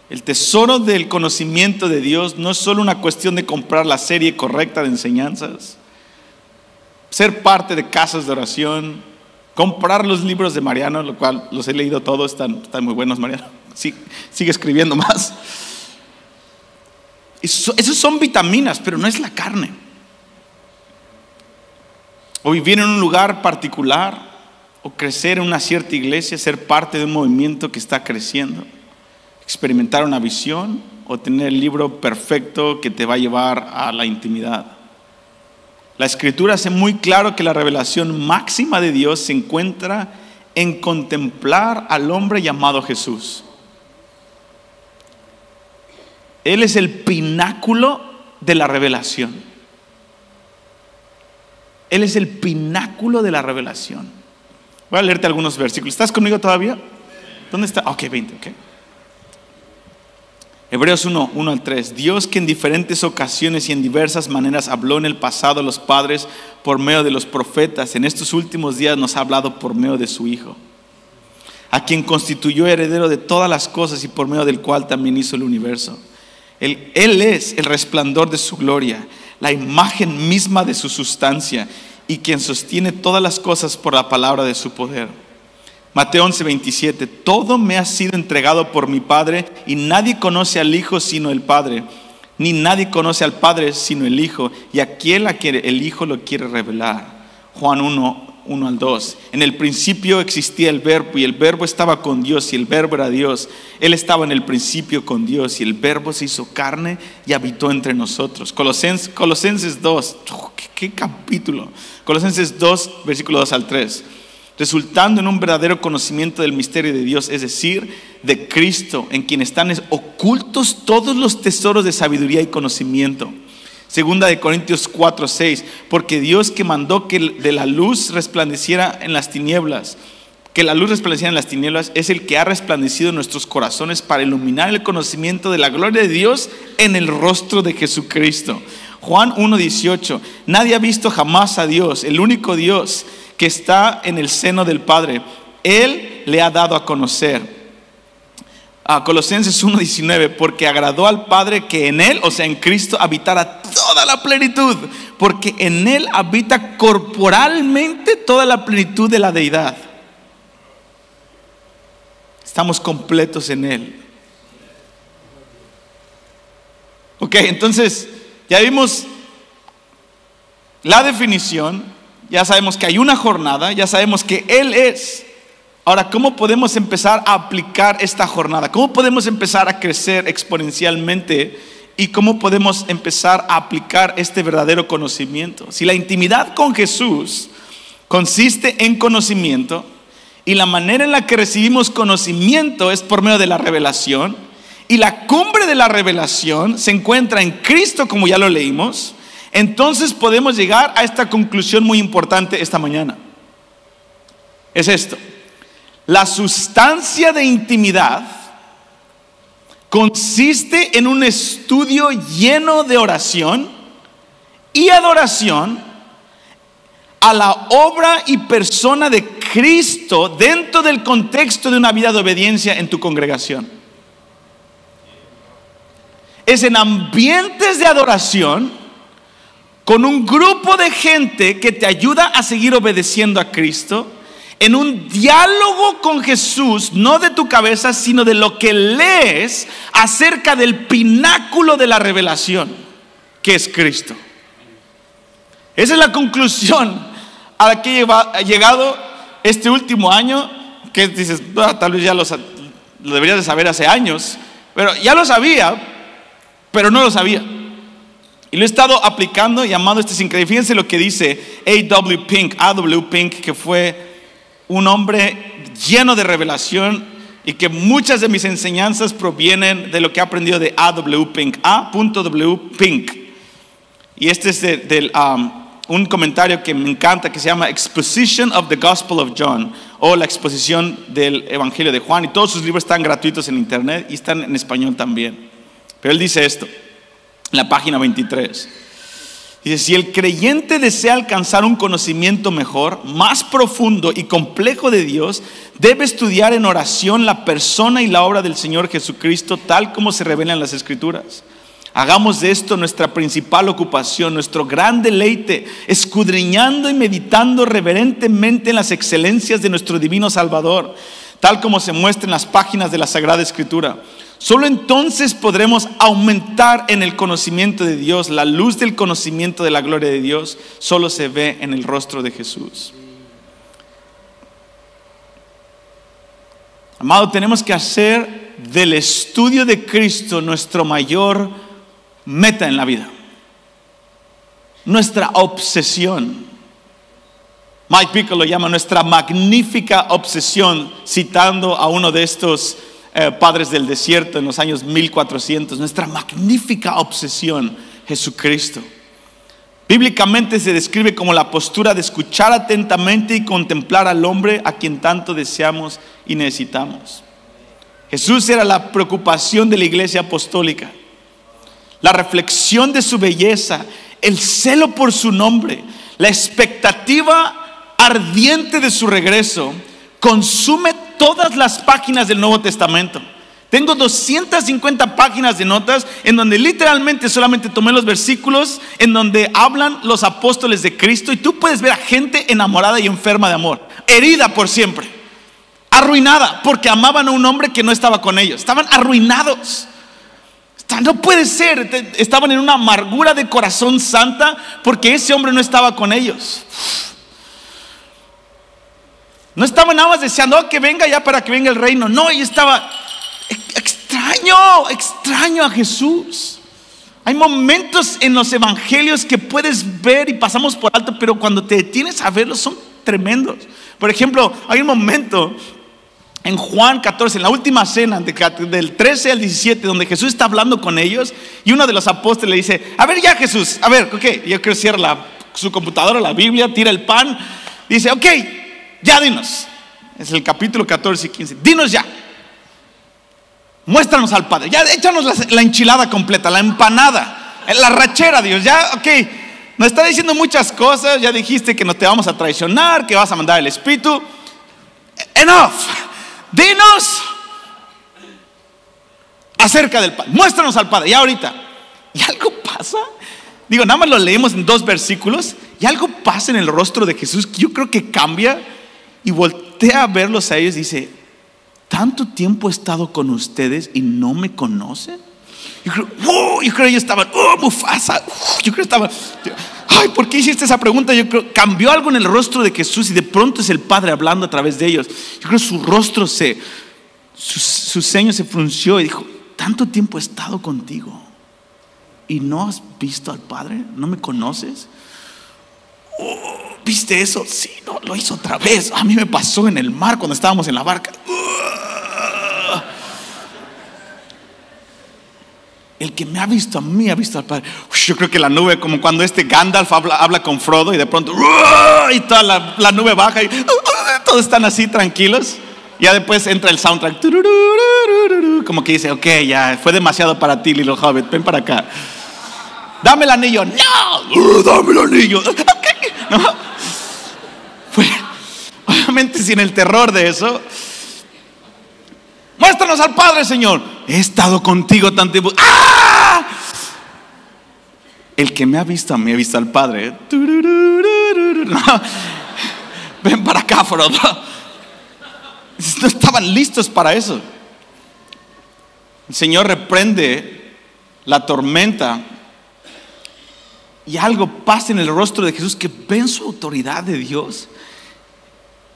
El tesoro del conocimiento de Dios no es solo una cuestión de comprar la serie correcta de enseñanzas, ser parte de casas de oración, comprar los libros de Mariano, lo cual los he leído todos, están, muy buenos, Mariano. (laughs) sigue escribiendo más. Esos son vitaminas, pero no es la carne. O vivir en un lugar particular, o crecer en una cierta iglesia, ser parte de un movimiento que está creciendo experimentar una visión o tener el libro perfecto que te va a llevar a la intimidad. La escritura hace muy claro que la revelación máxima de Dios se encuentra en contemplar al hombre llamado Jesús. Él es el pináculo de la revelación. Él es el pináculo de la revelación. Voy a leerte algunos versículos. ¿Estás conmigo todavía? ¿Dónde está? Ok, 20, ok. Hebreos 1, 1 al 3. Dios que en diferentes ocasiones y en diversas maneras habló en el pasado a los padres por medio de los profetas, en estos últimos días nos ha hablado por medio de su Hijo, a quien constituyó heredero de todas las cosas y por medio del cual también hizo el universo. Él, es el resplandor de su gloria, la imagen misma de su sustancia y quien sostiene todas las cosas por la palabra de su poder. Mateo 11, 27, todo me ha sido entregado por mi Padre y nadie conoce al Hijo sino el Padre, ni nadie conoce al Padre sino el Hijo y aquel a quien el Hijo lo quiere revelar. Juan 1, 1 al 2. En el principio existía el verbo y el verbo estaba con Dios y el verbo era Dios. Él estaba en el principio con Dios y el verbo se hizo carne y habitó entre nosotros. Colosenses, Colosenses 2, ¿qué, qué capítulo? Colosenses 2, versículo 2 al 3 resultando en un verdadero conocimiento del misterio de Dios, es decir, de Cristo, en quien están ocultos todos los tesoros de sabiduría y conocimiento. Segunda de Corintios 4, 6, porque Dios que mandó que de la luz resplandeciera en las tinieblas, que la luz resplandeciera en las tinieblas, es el que ha resplandecido en nuestros corazones para iluminar el conocimiento de la gloria de Dios en el rostro de Jesucristo. Juan 1, 18, nadie ha visto jamás a Dios, el único Dios que está en el seno del Padre. Él le ha dado a conocer. A Colosenses 1:19, porque agradó al Padre que en Él, o sea, en Cristo, habitara toda la plenitud, porque en Él habita corporalmente toda la plenitud de la deidad. Estamos completos en Él. Ok, entonces ya vimos la definición, ya sabemos que hay una jornada, ya sabemos que Él es. Ahora, ¿cómo podemos empezar a aplicar esta jornada? ¿Cómo podemos empezar a crecer exponencialmente? ¿Y cómo podemos empezar a aplicar este verdadero conocimiento? Si la intimidad con Jesús consiste en conocimiento y la manera en la que recibimos conocimiento es por medio de la revelación y la cumbre de la revelación se encuentra en Cristo como ya lo leímos, entonces podemos llegar a esta conclusión muy importante esta mañana. Es esto. La sustancia de intimidad consiste en un estudio lleno de oración y adoración a la obra y persona de Cristo dentro del contexto de una vida de obediencia en tu congregación. Es en ambientes de adoración con un grupo de gente que te ayuda a seguir obedeciendo a Cristo, en un diálogo con Jesús, no de tu cabeza, sino de lo que lees acerca del pináculo de la revelación, que es Cristo. Esa es la conclusión a la que he llegado este último año, que dices, ah, tal vez ya lo, lo deberías de saber hace años, pero ya lo sabía, pero no lo sabía. Y lo he estado aplicando y amando este increíble. Fíjense lo que dice A.W. Pink, A.W. Pink, que fue un hombre lleno de revelación y que muchas de mis enseñanzas provienen de lo que he aprendido de A.W. Pink, A.W. Pink. Y este es del, um, un comentario que me encanta que se llama Exposition of the Gospel of John o la exposición del Evangelio de Juan. Y todos sus libros están gratuitos en internet y están en español también. Pero él dice esto la página 23. Dice, si el creyente desea alcanzar un conocimiento mejor, más profundo y complejo de Dios, debe estudiar en oración la persona y la obra del Señor Jesucristo tal como se revela en las Escrituras. Hagamos de esto nuestra principal ocupación, nuestro gran deleite, escudriñando y meditando reverentemente en las excelencias de nuestro divino Salvador, tal como se muestra en las páginas de la Sagrada Escritura. Solo entonces podremos aumentar en el conocimiento de Dios. La luz del conocimiento de la gloria de Dios solo se ve en el rostro de Jesús. Amado, tenemos que hacer del estudio de Cristo nuestro mayor meta en la vida, nuestra obsesión. Mike Pico lo llama nuestra magnífica obsesión, citando a uno de estos eh, padres del desierto en los años 1400, nuestra magnífica obsesión, Jesucristo. Bíblicamente se describe como la postura de escuchar atentamente y contemplar al hombre a quien tanto deseamos y necesitamos. Jesús era la preocupación de la iglesia apostólica, la reflexión de su belleza, el celo por su nombre, la expectativa ardiente de su regreso, consume todas las páginas del Nuevo Testamento. Tengo 250 páginas de notas en donde literalmente solamente tomé los versículos en donde hablan los apóstoles de Cristo y tú puedes ver a gente enamorada y enferma de amor, herida por siempre, arruinada porque amaban a un hombre que no estaba con ellos, estaban arruinados. No puede ser, estaban en una amargura de corazón santa porque ese hombre no estaba con ellos. No estaban nada más deseando oh, que venga ya para que venga el reino. No, y estaba extraño, extraño a Jesús. Hay momentos en los evangelios que puedes ver y pasamos por alto, pero cuando te detienes a verlos son tremendos. Por ejemplo, hay un momento en Juan 14, en la última cena, del 13 al 17, donde Jesús está hablando con ellos y uno de los apóstoles le dice, a ver ya Jesús, a ver, ok, yo quiero cierra su computadora, la Biblia, tira el pan, dice, ok, ya dinos. Es el capítulo 14 y 15, dinos ya. Muéstranos al Padre. Ya échanos la, enchilada completa, la empanada, la rachera, Dios. Ya, ok. Nos está diciendo muchas cosas. Ya dijiste que no te vamos a traicionar, que vas a mandar el Espíritu. Enough. Dinos acerca del Padre. Muéstranos al Padre. Ya ahorita. Y algo pasa. Digo, nada más lo leemos en dos versículos. Y algo pasa en el rostro de Jesús. Yo creo que cambia y voltea a verlos a ellos y dice, tanto tiempo he estado con ustedes y no me conocen. Yo creo, oh, yo creo que ellos estaban, oh, Mufasa, yo creo que estaban, ay, ¿por qué hiciste esa pregunta? Yo creo, cambió algo en el rostro de Jesús y de pronto es el Padre hablando a través de ellos. Yo creo su rostro se, su, su ceño se frunció y dijo, tanto tiempo he estado contigo y no has visto al Padre, no me conoces. Oh, ¿Viste eso? Sí, no, lo hizo otra vez. A mí me pasó en el mar cuando estábamos en la barca. El que me ha visto a mí ha visto al Padre. yo creo que la nube, como cuando este Gandalf habla, con Frodo y de pronto, y toda la, nube baja y todos están así tranquilos. Ya después entra el soundtrack, como que dice, ok, ya fue demasiado para ti, Lilo Hobbit, ven para acá. Dame el anillo, no, dame el anillo. Sin el terror de eso, Muéstranos al Padre, Señor. He estado contigo tanto tiempo. ¡Ah! El que me ha visto a mí ha visto al Padre. (laughs) Ven para acá, Frodo. No estaban listos para eso. El Señor reprende la tormenta y algo pasa en el rostro de Jesús que ven su autoridad de Dios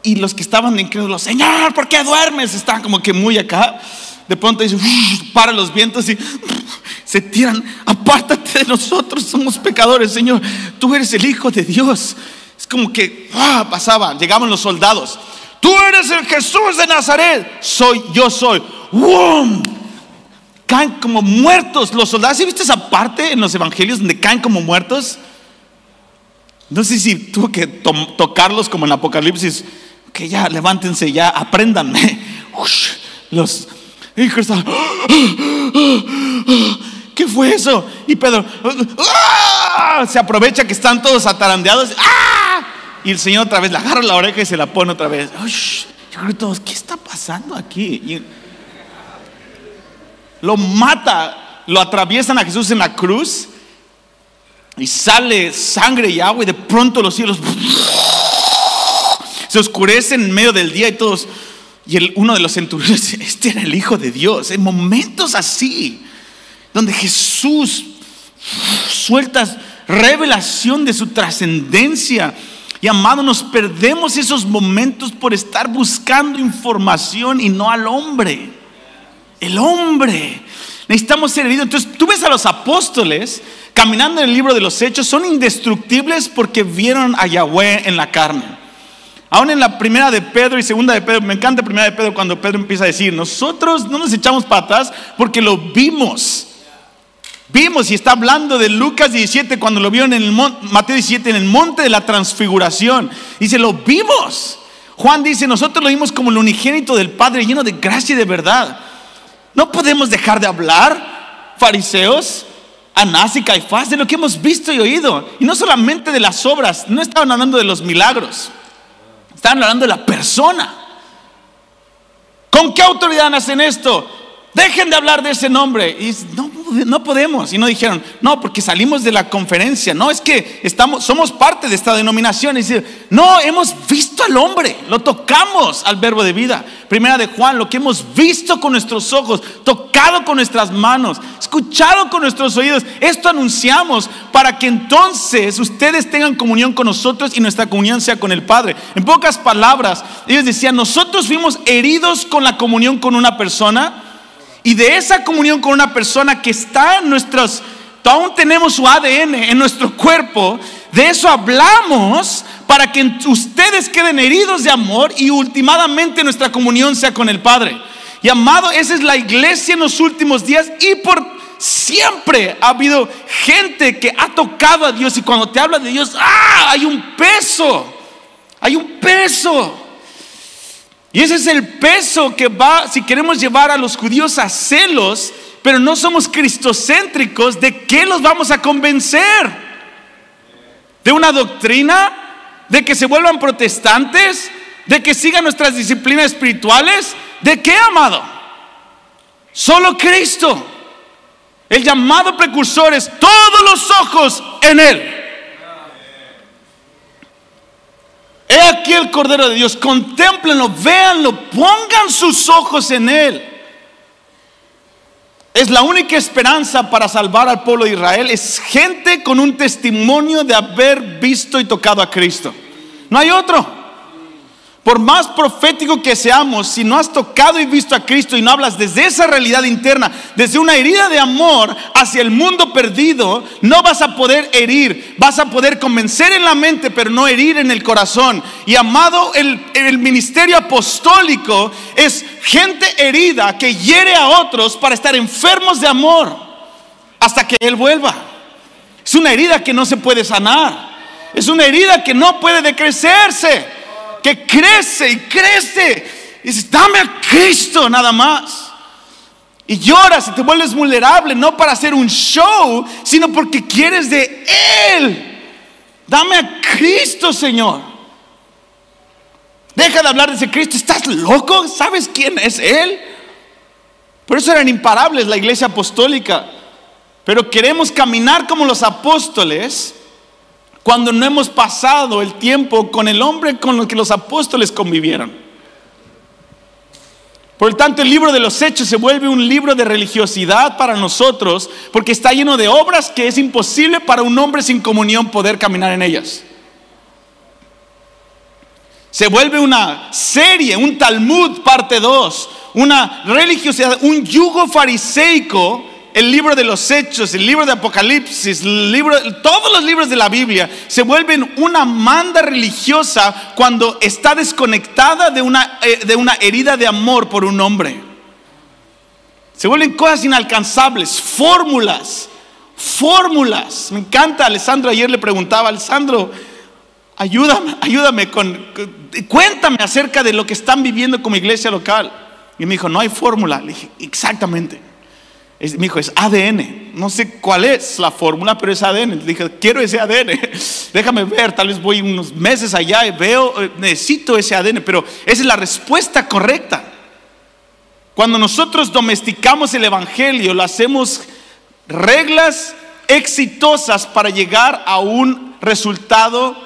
y los que estaban incrédulos, Señor, ¿por qué duermes? Estaban como que muy acá. De pronto dice, para los vientos y se tiran, apártate de nosotros, somos pecadores, Señor, tú eres el Hijo de Dios. Es como que ¡ah! pasaba, llegaban los soldados, tú eres el Jesús de Nazaret, soy, yo soy. ¡Wum! Caen como muertos los soldados. ¿Sí viste esa parte en los evangelios donde caen como muertos? No sé si tuvo que tocarlos como en Apocalipsis que ya levántense, ya apréndanme. (laughs) los hijos (gasps) ¿Qué fue eso? Y Pedro ¡ah! se aprovecha que están todos atarandeados. ¡ah! Y el Señor otra vez le agarra la oreja y se la pone otra vez. Yo creo todos, ¿qué está pasando aquí? lo mata, lo atraviesan a Jesús en la cruz y sale sangre y agua y de pronto los cielos (laughs) se oscurece en medio del día y todos, y el, uno de los centuriones, (laughs) este era el Hijo de Dios, en momentos así, donde Jesús suelta revelación de su trascendencia. Y amado, nos perdemos esos momentos por estar buscando información y no al hombre. el hombre. Necesitamos ser heridos. Entonces tú ves a los apóstoles caminando en el libro de los hechos, son indestructibles porque vieron a Yahweh en la carne. Aún en la primera de Pedro y segunda de Pedro, me encanta primera de Pedro cuando Pedro empieza a decir, nosotros no nos echamos para atrás porque lo vimos. Vimos y está hablando de Lucas 17 cuando lo vieron en el Mateo 17 en el monte de la transfiguración. Dice, lo vimos. Juan dice, nosotros lo vimos como el unigénito del Padre lleno de gracia y de verdad. No podemos dejar de hablar, fariseos, Anás y Caifás, de lo que hemos visto y oído. Y no solamente de las obras, no estaban hablando de los milagros, estaban hablando de la persona. ¿Con qué autoridad hacen esto? Dejen de hablar de ese nombre. Y no, no podemos. Y no dijeron, no, porque salimos de la conferencia. No, es que estamos, somos parte de esta denominación. Y dice, no, hemos visto al hombre, lo tocamos al verbo de vida. Primera de Juan, lo que hemos visto con nuestros ojos, tocado con nuestras manos, escuchado con nuestros oídos. Esto anunciamos para que entonces ustedes tengan comunión con nosotros y nuestra comunión sea con el Padre. En pocas palabras, ellos decían, nosotros fuimos heridos con la comunión con una persona y de esa comunión con una persona que está en nuestros, aún tenemos su ADN en nuestro cuerpo, de eso hablamos para que ustedes queden heridos de amor y últimamente nuestra comunión sea con el Padre. Y amado, esa es la iglesia en los últimos días y por siempre ha habido gente que ha tocado a Dios y cuando te habla de Dios, ¡ah! Hay un peso, hay un peso. Y ese es el peso que va, si queremos llevar a los judíos a celos, pero no somos cristocéntricos, ¿de qué los vamos a convencer? ¿De una doctrina? ¿De que se vuelvan protestantes? ¿De que sigan nuestras disciplinas espirituales? ¿De qué, amado? Solo Cristo. El llamado precursor es todos los ojos en Él. He aquí el Cordero de Dios, contemplenlo, véanlo, pongan sus ojos en Él. Es la única esperanza para salvar al pueblo de Israel. Es gente con un testimonio de haber visto y tocado a Cristo. No hay otro. Por más profético que seamos, si no has tocado y visto a Cristo y no hablas desde esa realidad interna, desde una herida de amor hacia el mundo perdido, no vas a poder herir, vas a poder convencer en la mente, pero no herir en el corazón. Y amado, el, el ministerio apostólico es gente herida que hiere a otros para estar enfermos de amor hasta que Él vuelva. Es una herida que no se puede sanar, es una herida que no puede decrecerse que crece y crece. Y dices, dame a Cristo nada más. Y lloras y te vuelves vulnerable, no para hacer un show, sino porque quieres de Él. Dame a Cristo, Señor. Deja de hablar de ese Cristo. ¿Estás loco? ¿Sabes quién es Él? Por eso eran imparables la iglesia apostólica. Pero queremos caminar como los apóstoles cuando no hemos pasado el tiempo con el hombre con el que los apóstoles convivieron. Por lo tanto, el libro de los hechos se vuelve un libro de religiosidad para nosotros porque está lleno de obras que es imposible para un hombre sin comunión poder caminar en ellas. Se vuelve una serie, un Talmud parte 2, una religiosidad, un yugo fariseico el libro de los Hechos, el libro de Apocalipsis, todos los libros de la Biblia se vuelven una manda religiosa cuando está desconectada de una, eh, de una herida de amor por un hombre. Se vuelven cosas inalcanzables, fórmulas, fórmulas. Me encanta, Alessandro ayer le preguntaba, Alessandro, ayúdame, ayúdame con, cuéntame acerca de lo que están viviendo como iglesia local. Y me dijo, no hay fórmula. Le dije, exactamente. Es, me dijo, es ADN. No sé cuál es la fórmula, pero es ADN. Le dije, quiero ese ADN. (laughs) Déjame ver, tal vez voy unos meses allá y veo, eh, necesito ese ADN, pero esa es la respuesta correcta. Cuando nosotros domesticamos el Evangelio, lo hacemos reglas exitosas para llegar a un resultado,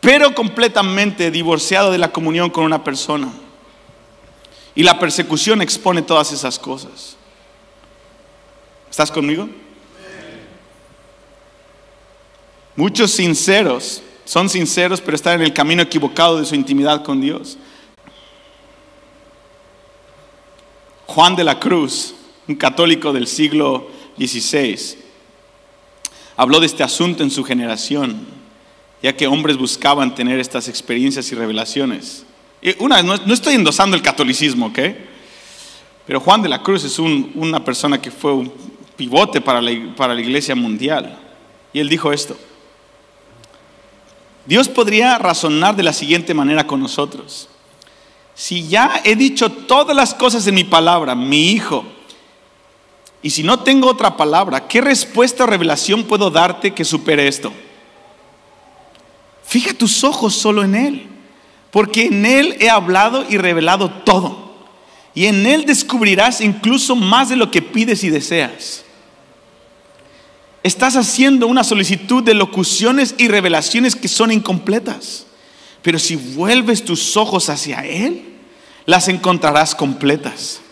pero completamente divorciado de la comunión con una persona. Y la persecución expone todas esas cosas. ¿Estás conmigo? Muchos sinceros son sinceros, pero están en el camino equivocado de su intimidad con Dios. Juan de la Cruz, un católico del siglo XVI, habló de este asunto en su generación, ya que hombres buscaban tener estas experiencias y revelaciones. una, no, no estoy endosando el catolicismo, ¿ok? Pero Juan de la Cruz es una persona que fue un pivote para la, para la iglesia mundial. Y él dijo esto. Dios podría razonar de la siguiente manera con nosotros. Si ya he dicho todas las cosas en mi palabra, mi hijo, y si no tengo otra palabra, ¿qué respuesta o revelación puedo darte que supere esto? Fija tus ojos solo en Él, porque en Él he hablado y revelado todo. Y en Él descubrirás incluso más de lo que pides y deseas. Estás haciendo una solicitud de locuciones y revelaciones que son incompletas. Pero si vuelves tus ojos hacia Él, las encontrarás completas.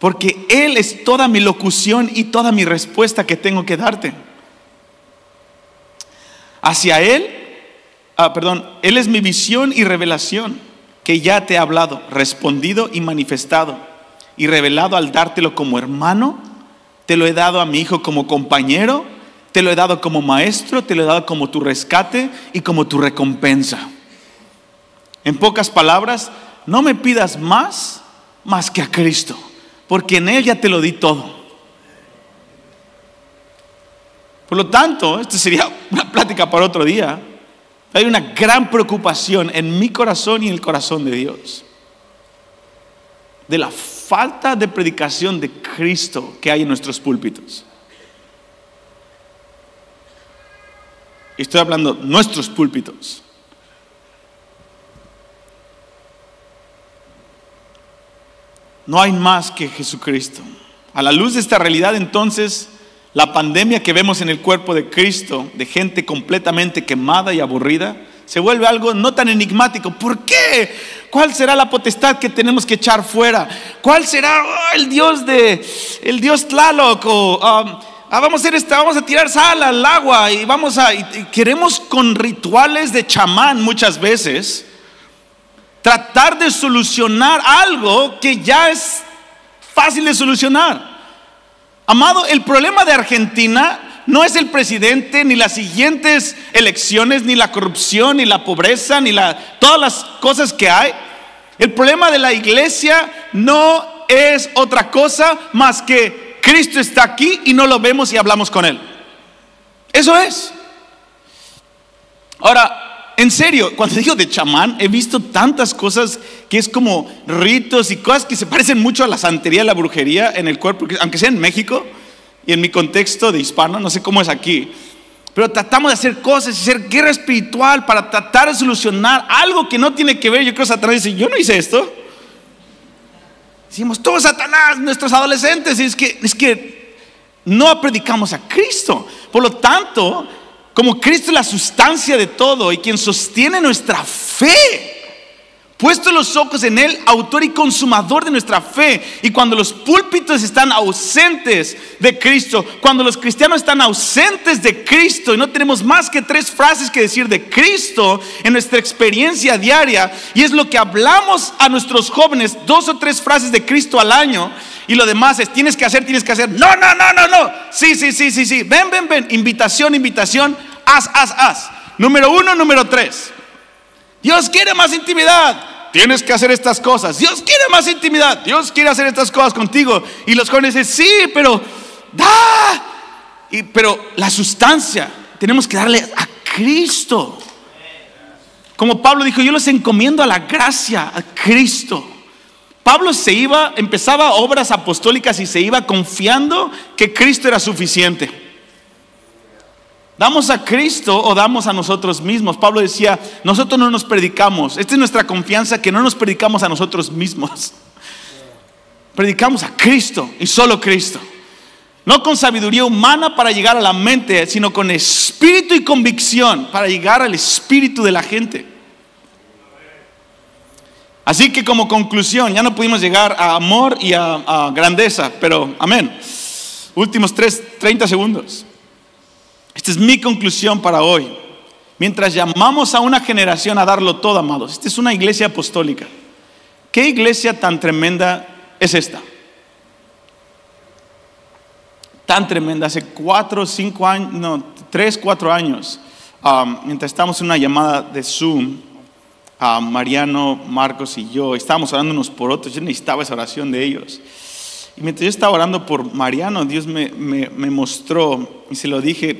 Porque Él es toda mi locución y toda mi respuesta que tengo que darte. Hacia Él, ah, perdón, Él es mi visión y revelación que ya te he hablado, respondido y manifestado, y revelado al dártelo como hermano, te lo he dado a mi hijo como compañero, te lo he dado como maestro, te lo he dado como tu rescate y como tu recompensa. En pocas palabras, no me pidas más, más que a Cristo, porque en Él ya te lo di todo. Por lo tanto, esto sería una plática para otro día. Hay una gran preocupación en mi corazón y en el corazón de Dios de la falta de predicación de Cristo que hay en nuestros púlpitos. Estoy hablando nuestros púlpitos. No hay más que Jesucristo. A la luz de esta realidad entonces la pandemia que vemos en el cuerpo de Cristo, de gente completamente quemada y aburrida, se vuelve algo no tan enigmático. ¿Por qué? ¿Cuál será la potestad que tenemos que echar fuera? ¿Cuál será oh, el Dios de el Dios Tlaloc um, ah, vamos a hacer esta, vamos a tirar sal al agua y vamos a queremos con rituales de chamán muchas veces tratar de solucionar algo que ya es fácil de solucionar. Amado, el problema de Argentina no es el presidente, ni las siguientes elecciones, ni la corrupción, ni la pobreza, ni la, todas las cosas que hay. El problema de la iglesia no es otra cosa más que Cristo está aquí y no lo vemos y hablamos con Él. Eso es. Ahora, en serio, cuando digo de chamán, he visto tantas cosas que es como ritos y cosas que se parecen mucho a la santería, a la brujería en el cuerpo, aunque sea en México y en mi contexto de hispano, no sé cómo es aquí. Pero tratamos de hacer cosas y hacer guerra espiritual para tratar de solucionar algo que no tiene que ver. Yo creo que Satanás dice, yo no hice esto. Decimos, todo Satanás, nuestros adolescentes, y es que, es que no predicamos a Cristo. Por lo tanto, como Cristo es la sustancia de todo y quien sostiene nuestra fe. Puesto los ojos en Él, autor y consumador de nuestra fe. Y cuando los púlpitos están ausentes de Cristo, cuando los cristianos están ausentes de Cristo y no tenemos más que tres frases que decir de Cristo en nuestra experiencia diaria, y es lo que hablamos a nuestros jóvenes, dos o tres frases de Cristo al año, y lo demás es tienes que hacer, tienes que hacer. No, no, no, no, no. Sí, sí, sí, sí, sí. Ven, ven, ven. Invitación, invitación. Haz, haz, haz. Número uno, número tres. Dios quiere más intimidad. Tienes que hacer estas cosas. Dios quiere más intimidad. Dios quiere hacer estas cosas contigo. Y los jóvenes dicen, sí, pero da. Y, pero la sustancia tenemos que darle a Cristo. Como Pablo dijo, yo los encomiendo a la gracia, a Cristo. Pablo se iba, empezaba obras apostólicas y se iba confiando que Cristo era suficiente. ¿Damos a Cristo o damos a nosotros mismos? Pablo decía, nosotros no nos predicamos. Esta es nuestra confianza que no nos predicamos a nosotros mismos. (laughs) Predicamos a Cristo y solo Cristo. No con sabiduría humana para llegar a la mente, sino con espíritu y convicción para llegar al espíritu de la gente. Así que como conclusión, ya no pudimos llegar a amor y a, grandeza, pero amén. Últimos tres, 30 segundos. Es mi conclusión para hoy. Mientras llamamos a una generación a darlo todo, amados, esta es una iglesia apostólica. ¿Qué iglesia tan tremenda es esta? tan tremenda. Hace cuatro, cinco años, no, tres, cuatro años, um, mientras estábamos en una llamada de Zoom, uh, Mariano, Marcos y yo, estábamos orando unos por otros. Yo necesitaba esa oración de ellos. Y mientras yo estaba orando por Mariano, Dios me, me, mostró, y se lo dije,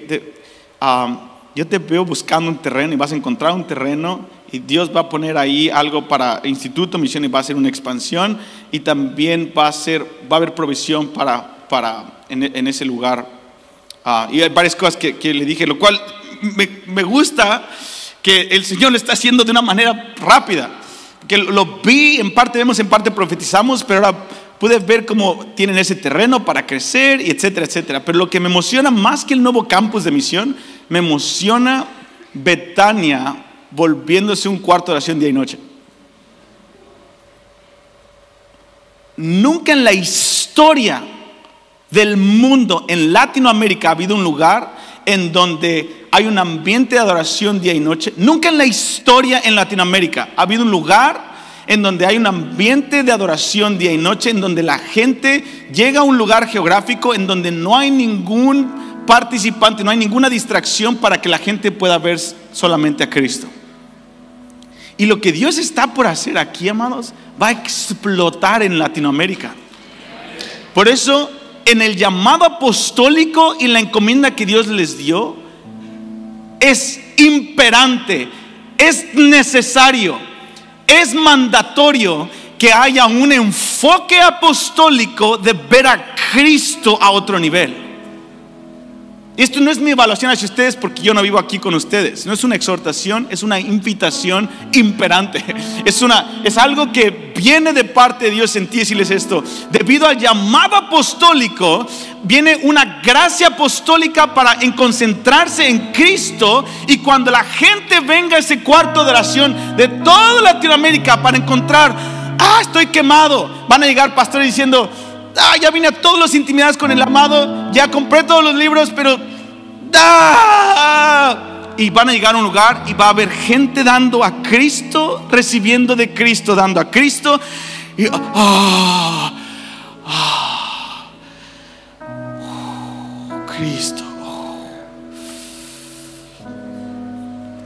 um, yo te veo buscando un terreno y vas a encontrar un terreno y Dios va a poner ahí algo para Instituto Misión y va a ser una expansión y también va a, ser, va a haber provisión para, para en, en ese lugar. Ah, y hay varias cosas que, que le dije, lo cual me, me gusta que el Señor lo está haciendo de una manera rápida. Que lo vi, en parte vemos, en parte profetizamos, pero ahora pude ver cómo tienen ese terreno para crecer, y etcétera, etcétera. Pero lo que me emociona más que el nuevo campus de misión, me emociona Betania volviéndose un cuarto de oración día y noche. Nunca en la historia del mundo en Latinoamérica ha habido un lugar en donde hay un ambiente de adoración día y noche. Nunca en la historia en Latinoamérica ha habido un lugar en donde hay un ambiente de adoración día y noche, en donde la gente llega a un lugar geográfico en donde no hay ningún participante, no hay ninguna distracción para que la gente pueda ver solamente a Cristo. Y lo que Dios está por hacer aquí, amados, va a explotar en Latinoamérica. Por eso, en el llamado apostólico y la encomienda que Dios les dio, es imperante, es necesario, es mandatorio que haya un enfoque apostólico de ver a Cristo a otro nivel. Esto no es mi evaluación hacia ustedes porque yo no vivo aquí con ustedes. No es una exhortación, es una invitación imperante. (laughs) Es, una, es algo que viene de parte de Dios en ti decirles esto. Debido al llamado apostólico, viene una gracia apostólica para en concentrarse en Cristo. Y cuando la gente venga a ese cuarto de oración de toda Latinoamérica para encontrar, ah, estoy quemado, van a llegar pastores diciendo, ah, ya vine a todas las intimidades con el amado, ya compré todos los libros, pero ¡ah! y van a llegar a un lugar y va a haber gente dando a Cristo, recibiendo de Cristo, dando a Cristo y ah, ah, oh, Cristo.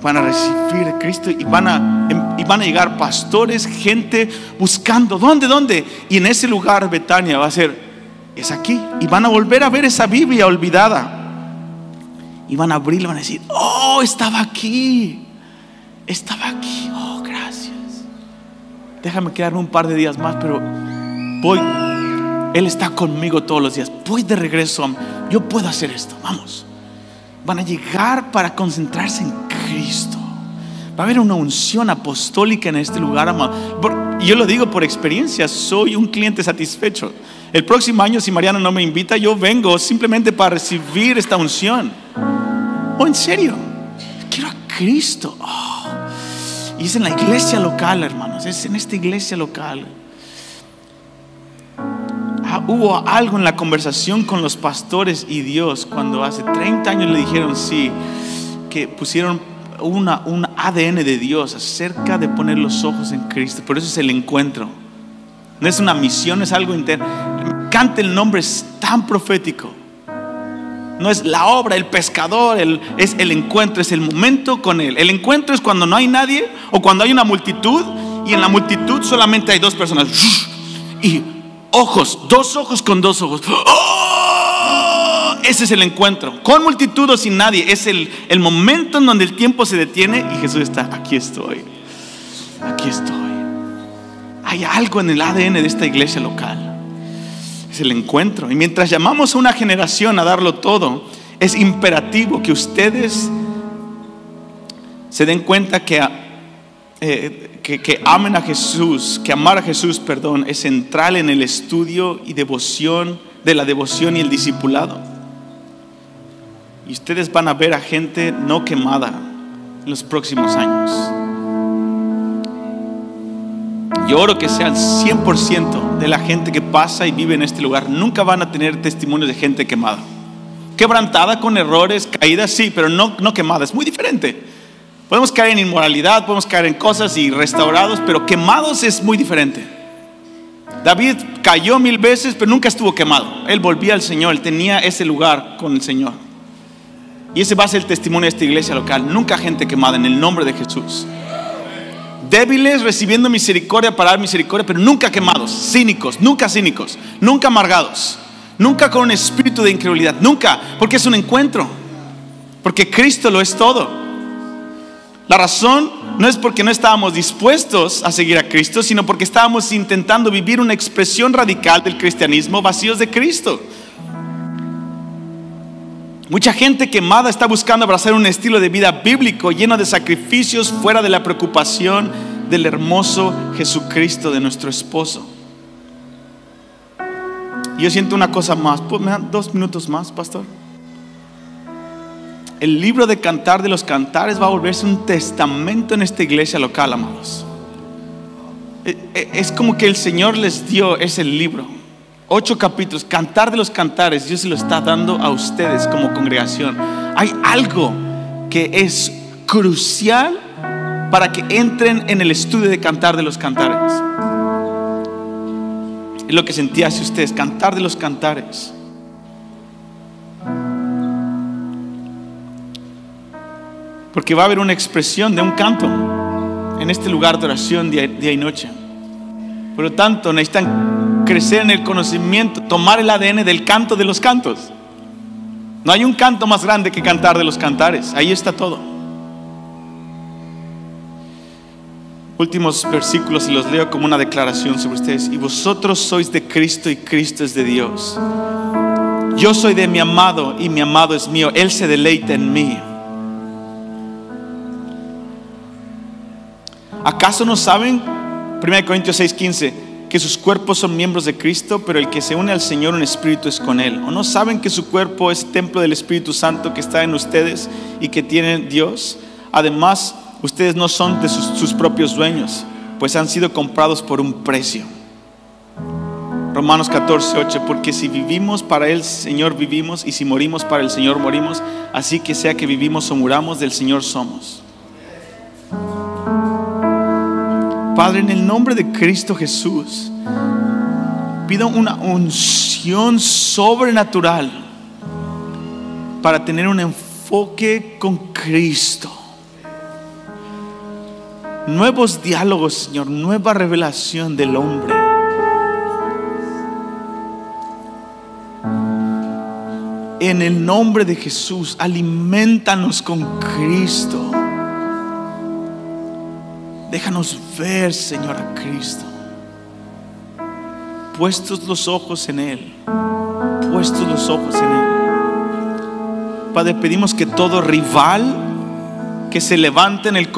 Van a recibir a Cristo y van a, em, y van a llegar pastores, gente buscando, ¿dónde, dónde? Y en ese lugar Betania va a ser, es aquí. Y van a volver a ver esa Biblia olvidada. Y van a abrirla van a decir, oh, estaba aquí. Estaba aquí. Oh, gracias. Déjame quedarme un par de días más, pero voy. Él está conmigo todos los días. Voy de regreso. Yo puedo hacer esto. Vamos. Van a llegar para concentrarse en Cristo. Va a haber una unción apostólica en este lugar, amado. Yo lo digo por experiencia, soy un cliente satisfecho. El próximo año, si Mariana no me invita, yo vengo simplemente para recibir esta unción. Oh, en serio, quiero a Cristo. Oh. Y es en la iglesia local, hermanos, es en esta iglesia local. Ah, hubo algo en la conversación con los pastores y Dios cuando hace 30 años le dijeron sí, que pusieron una, un ADN de Dios acerca de poner los ojos en Cristo. Por eso es el encuentro. No es una misión, es algo interno. Encanta el nombre, es tan profético. No es la obra, el pescador, es el encuentro, es el momento con Él. El encuentro es cuando no hay nadie o cuando hay una multitud y en la multitud solamente hay dos personas. Y ojos, dos ojos con dos ojos. ¡Oh! Ese es el encuentro. Con multitud o sin nadie. Es el, el momento en donde el tiempo se detiene y Jesús está, aquí estoy. Aquí estoy. Hay algo en el ADN de esta iglesia local. Es el encuentro. Y mientras llamamos a una generación a darlo todo, es imperativo que ustedes se den cuenta que, eh, que, que amen a Jesús, que amar a Jesús, perdón, es central en el estudio y devoción de la devoción y el discipulado. Y ustedes van a ver a gente no quemada en los próximos años. Yo oro que sea el 100% de la gente que pasa y vive en este lugar. Nunca van a tener testimonios de gente quemada. Quebrantada con errores, caídas, sí, pero no, no quemada. Es muy diferente. Podemos caer en inmoralidad, podemos caer en cosas y restaurados, pero quemados es muy diferente. David cayó mil veces, pero nunca estuvo quemado. Él volvía al Señor, él tenía ese lugar con el Señor. Y ese va a ser el testimonio de esta iglesia local. Nunca gente quemada en el nombre de Jesús. Débiles recibiendo misericordia para dar misericordia, pero nunca quemados, cínicos, nunca cínicos, nunca amargados, nunca con un espíritu de incredulidad, nunca, porque es un encuentro, porque Cristo lo es todo. La razón no es porque no estábamos dispuestos a seguir a Cristo, sino porque estábamos intentando vivir una expresión radical del cristianismo vacíos de Cristo. Mucha gente quemada está buscando abrazar un estilo de vida bíblico lleno de sacrificios fuera de la preocupación del hermoso Jesucristo de nuestro esposo. Yo siento una cosa más. ¿Me dan dos minutos más, pastor? El libro de Cantar de los Cantares va a volverse un testamento en esta iglesia local, amados. E, e, es como que el Señor les dio ese libro ocho capítulos, cantar de los cantares, Dios se lo está dando a ustedes como congregación. Hay algo que es crucial para que entren en el estudio de cantar de los cantares. Es lo que sentía hacia ustedes, cantar de los cantares. Porque va a haber una expresión de un canto en este lugar de oración día, día y noche. Por lo tanto, necesitan crecer en el conocimiento, tomar el ADN del canto de los cantos. No hay un canto más grande que cantar de los cantares. Ahí está todo. Últimos versículos y los leo como una declaración sobre ustedes. Y vosotros sois de Cristo y Cristo es de Dios. Yo soy de mi amado y mi amado es mío. Él se deleita en mí. ¿Acaso no saben? 1 Corintios 6:15 que sus cuerpos son miembros de Cristo, pero el que se une al Señor en espíritu es con Él. ¿O no saben que su cuerpo es templo del Espíritu Santo que está en ustedes y que tienen Dios? Además, ustedes no son de sus, sus propios dueños, pues han sido comprados por un precio. Romanos 14, 8, porque si vivimos para el Señor vivimos y si morimos para el Señor morimos, así que sea que vivimos o muramos, del Señor somos. Padre, en el nombre de Cristo Jesús, pido una unción sobrenatural para tener un enfoque con Cristo. Nuevos diálogos, Señor, nueva revelación del hombre. En el nombre de Jesús, alimentanos con Cristo. Déjanos ver, Señor, a Cristo. Puestos los ojos en Él. Puestos los ojos en Él. Padre, pedimos que todo rival que se levante en, el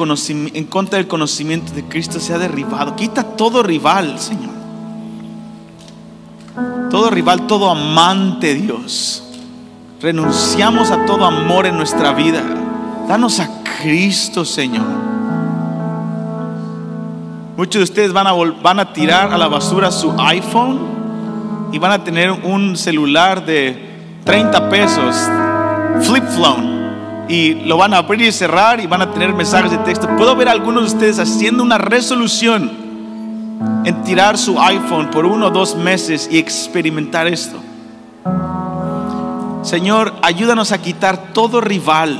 en contra del conocimiento de Cristo sea derribado. Quita todo rival, Señor. Todo rival, todo amante, Dios. Renunciamos a todo amor en nuestra vida. Danos a Cristo, Señor. Muchos de ustedes van a, van a tirar a la basura su iPhone y van a tener un celular de 30 pesos, flip phone, y lo van a abrir y cerrar y van a tener mensajes de texto. Puedo ver a algunos de ustedes haciendo una resolución en tirar su iPhone por uno o dos meses y experimentar esto. Señor, ayúdanos a quitar todo rival,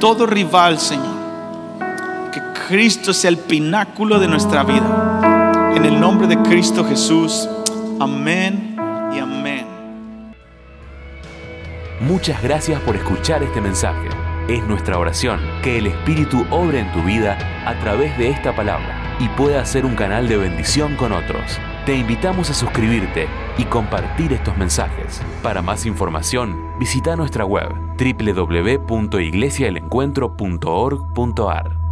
todo rival, Señor Cristo sea el pináculo de nuestra vida. En el nombre de Cristo Jesús. Amén y amén. Muchas gracias por escuchar este mensaje. Es nuestra oración que el Espíritu obre en tu vida a través de esta palabra y pueda ser un canal de bendición con otros. Te invitamos a suscribirte y compartir estos mensajes. Para más información, visita nuestra web www.iglesiaelencuentro.org.ar.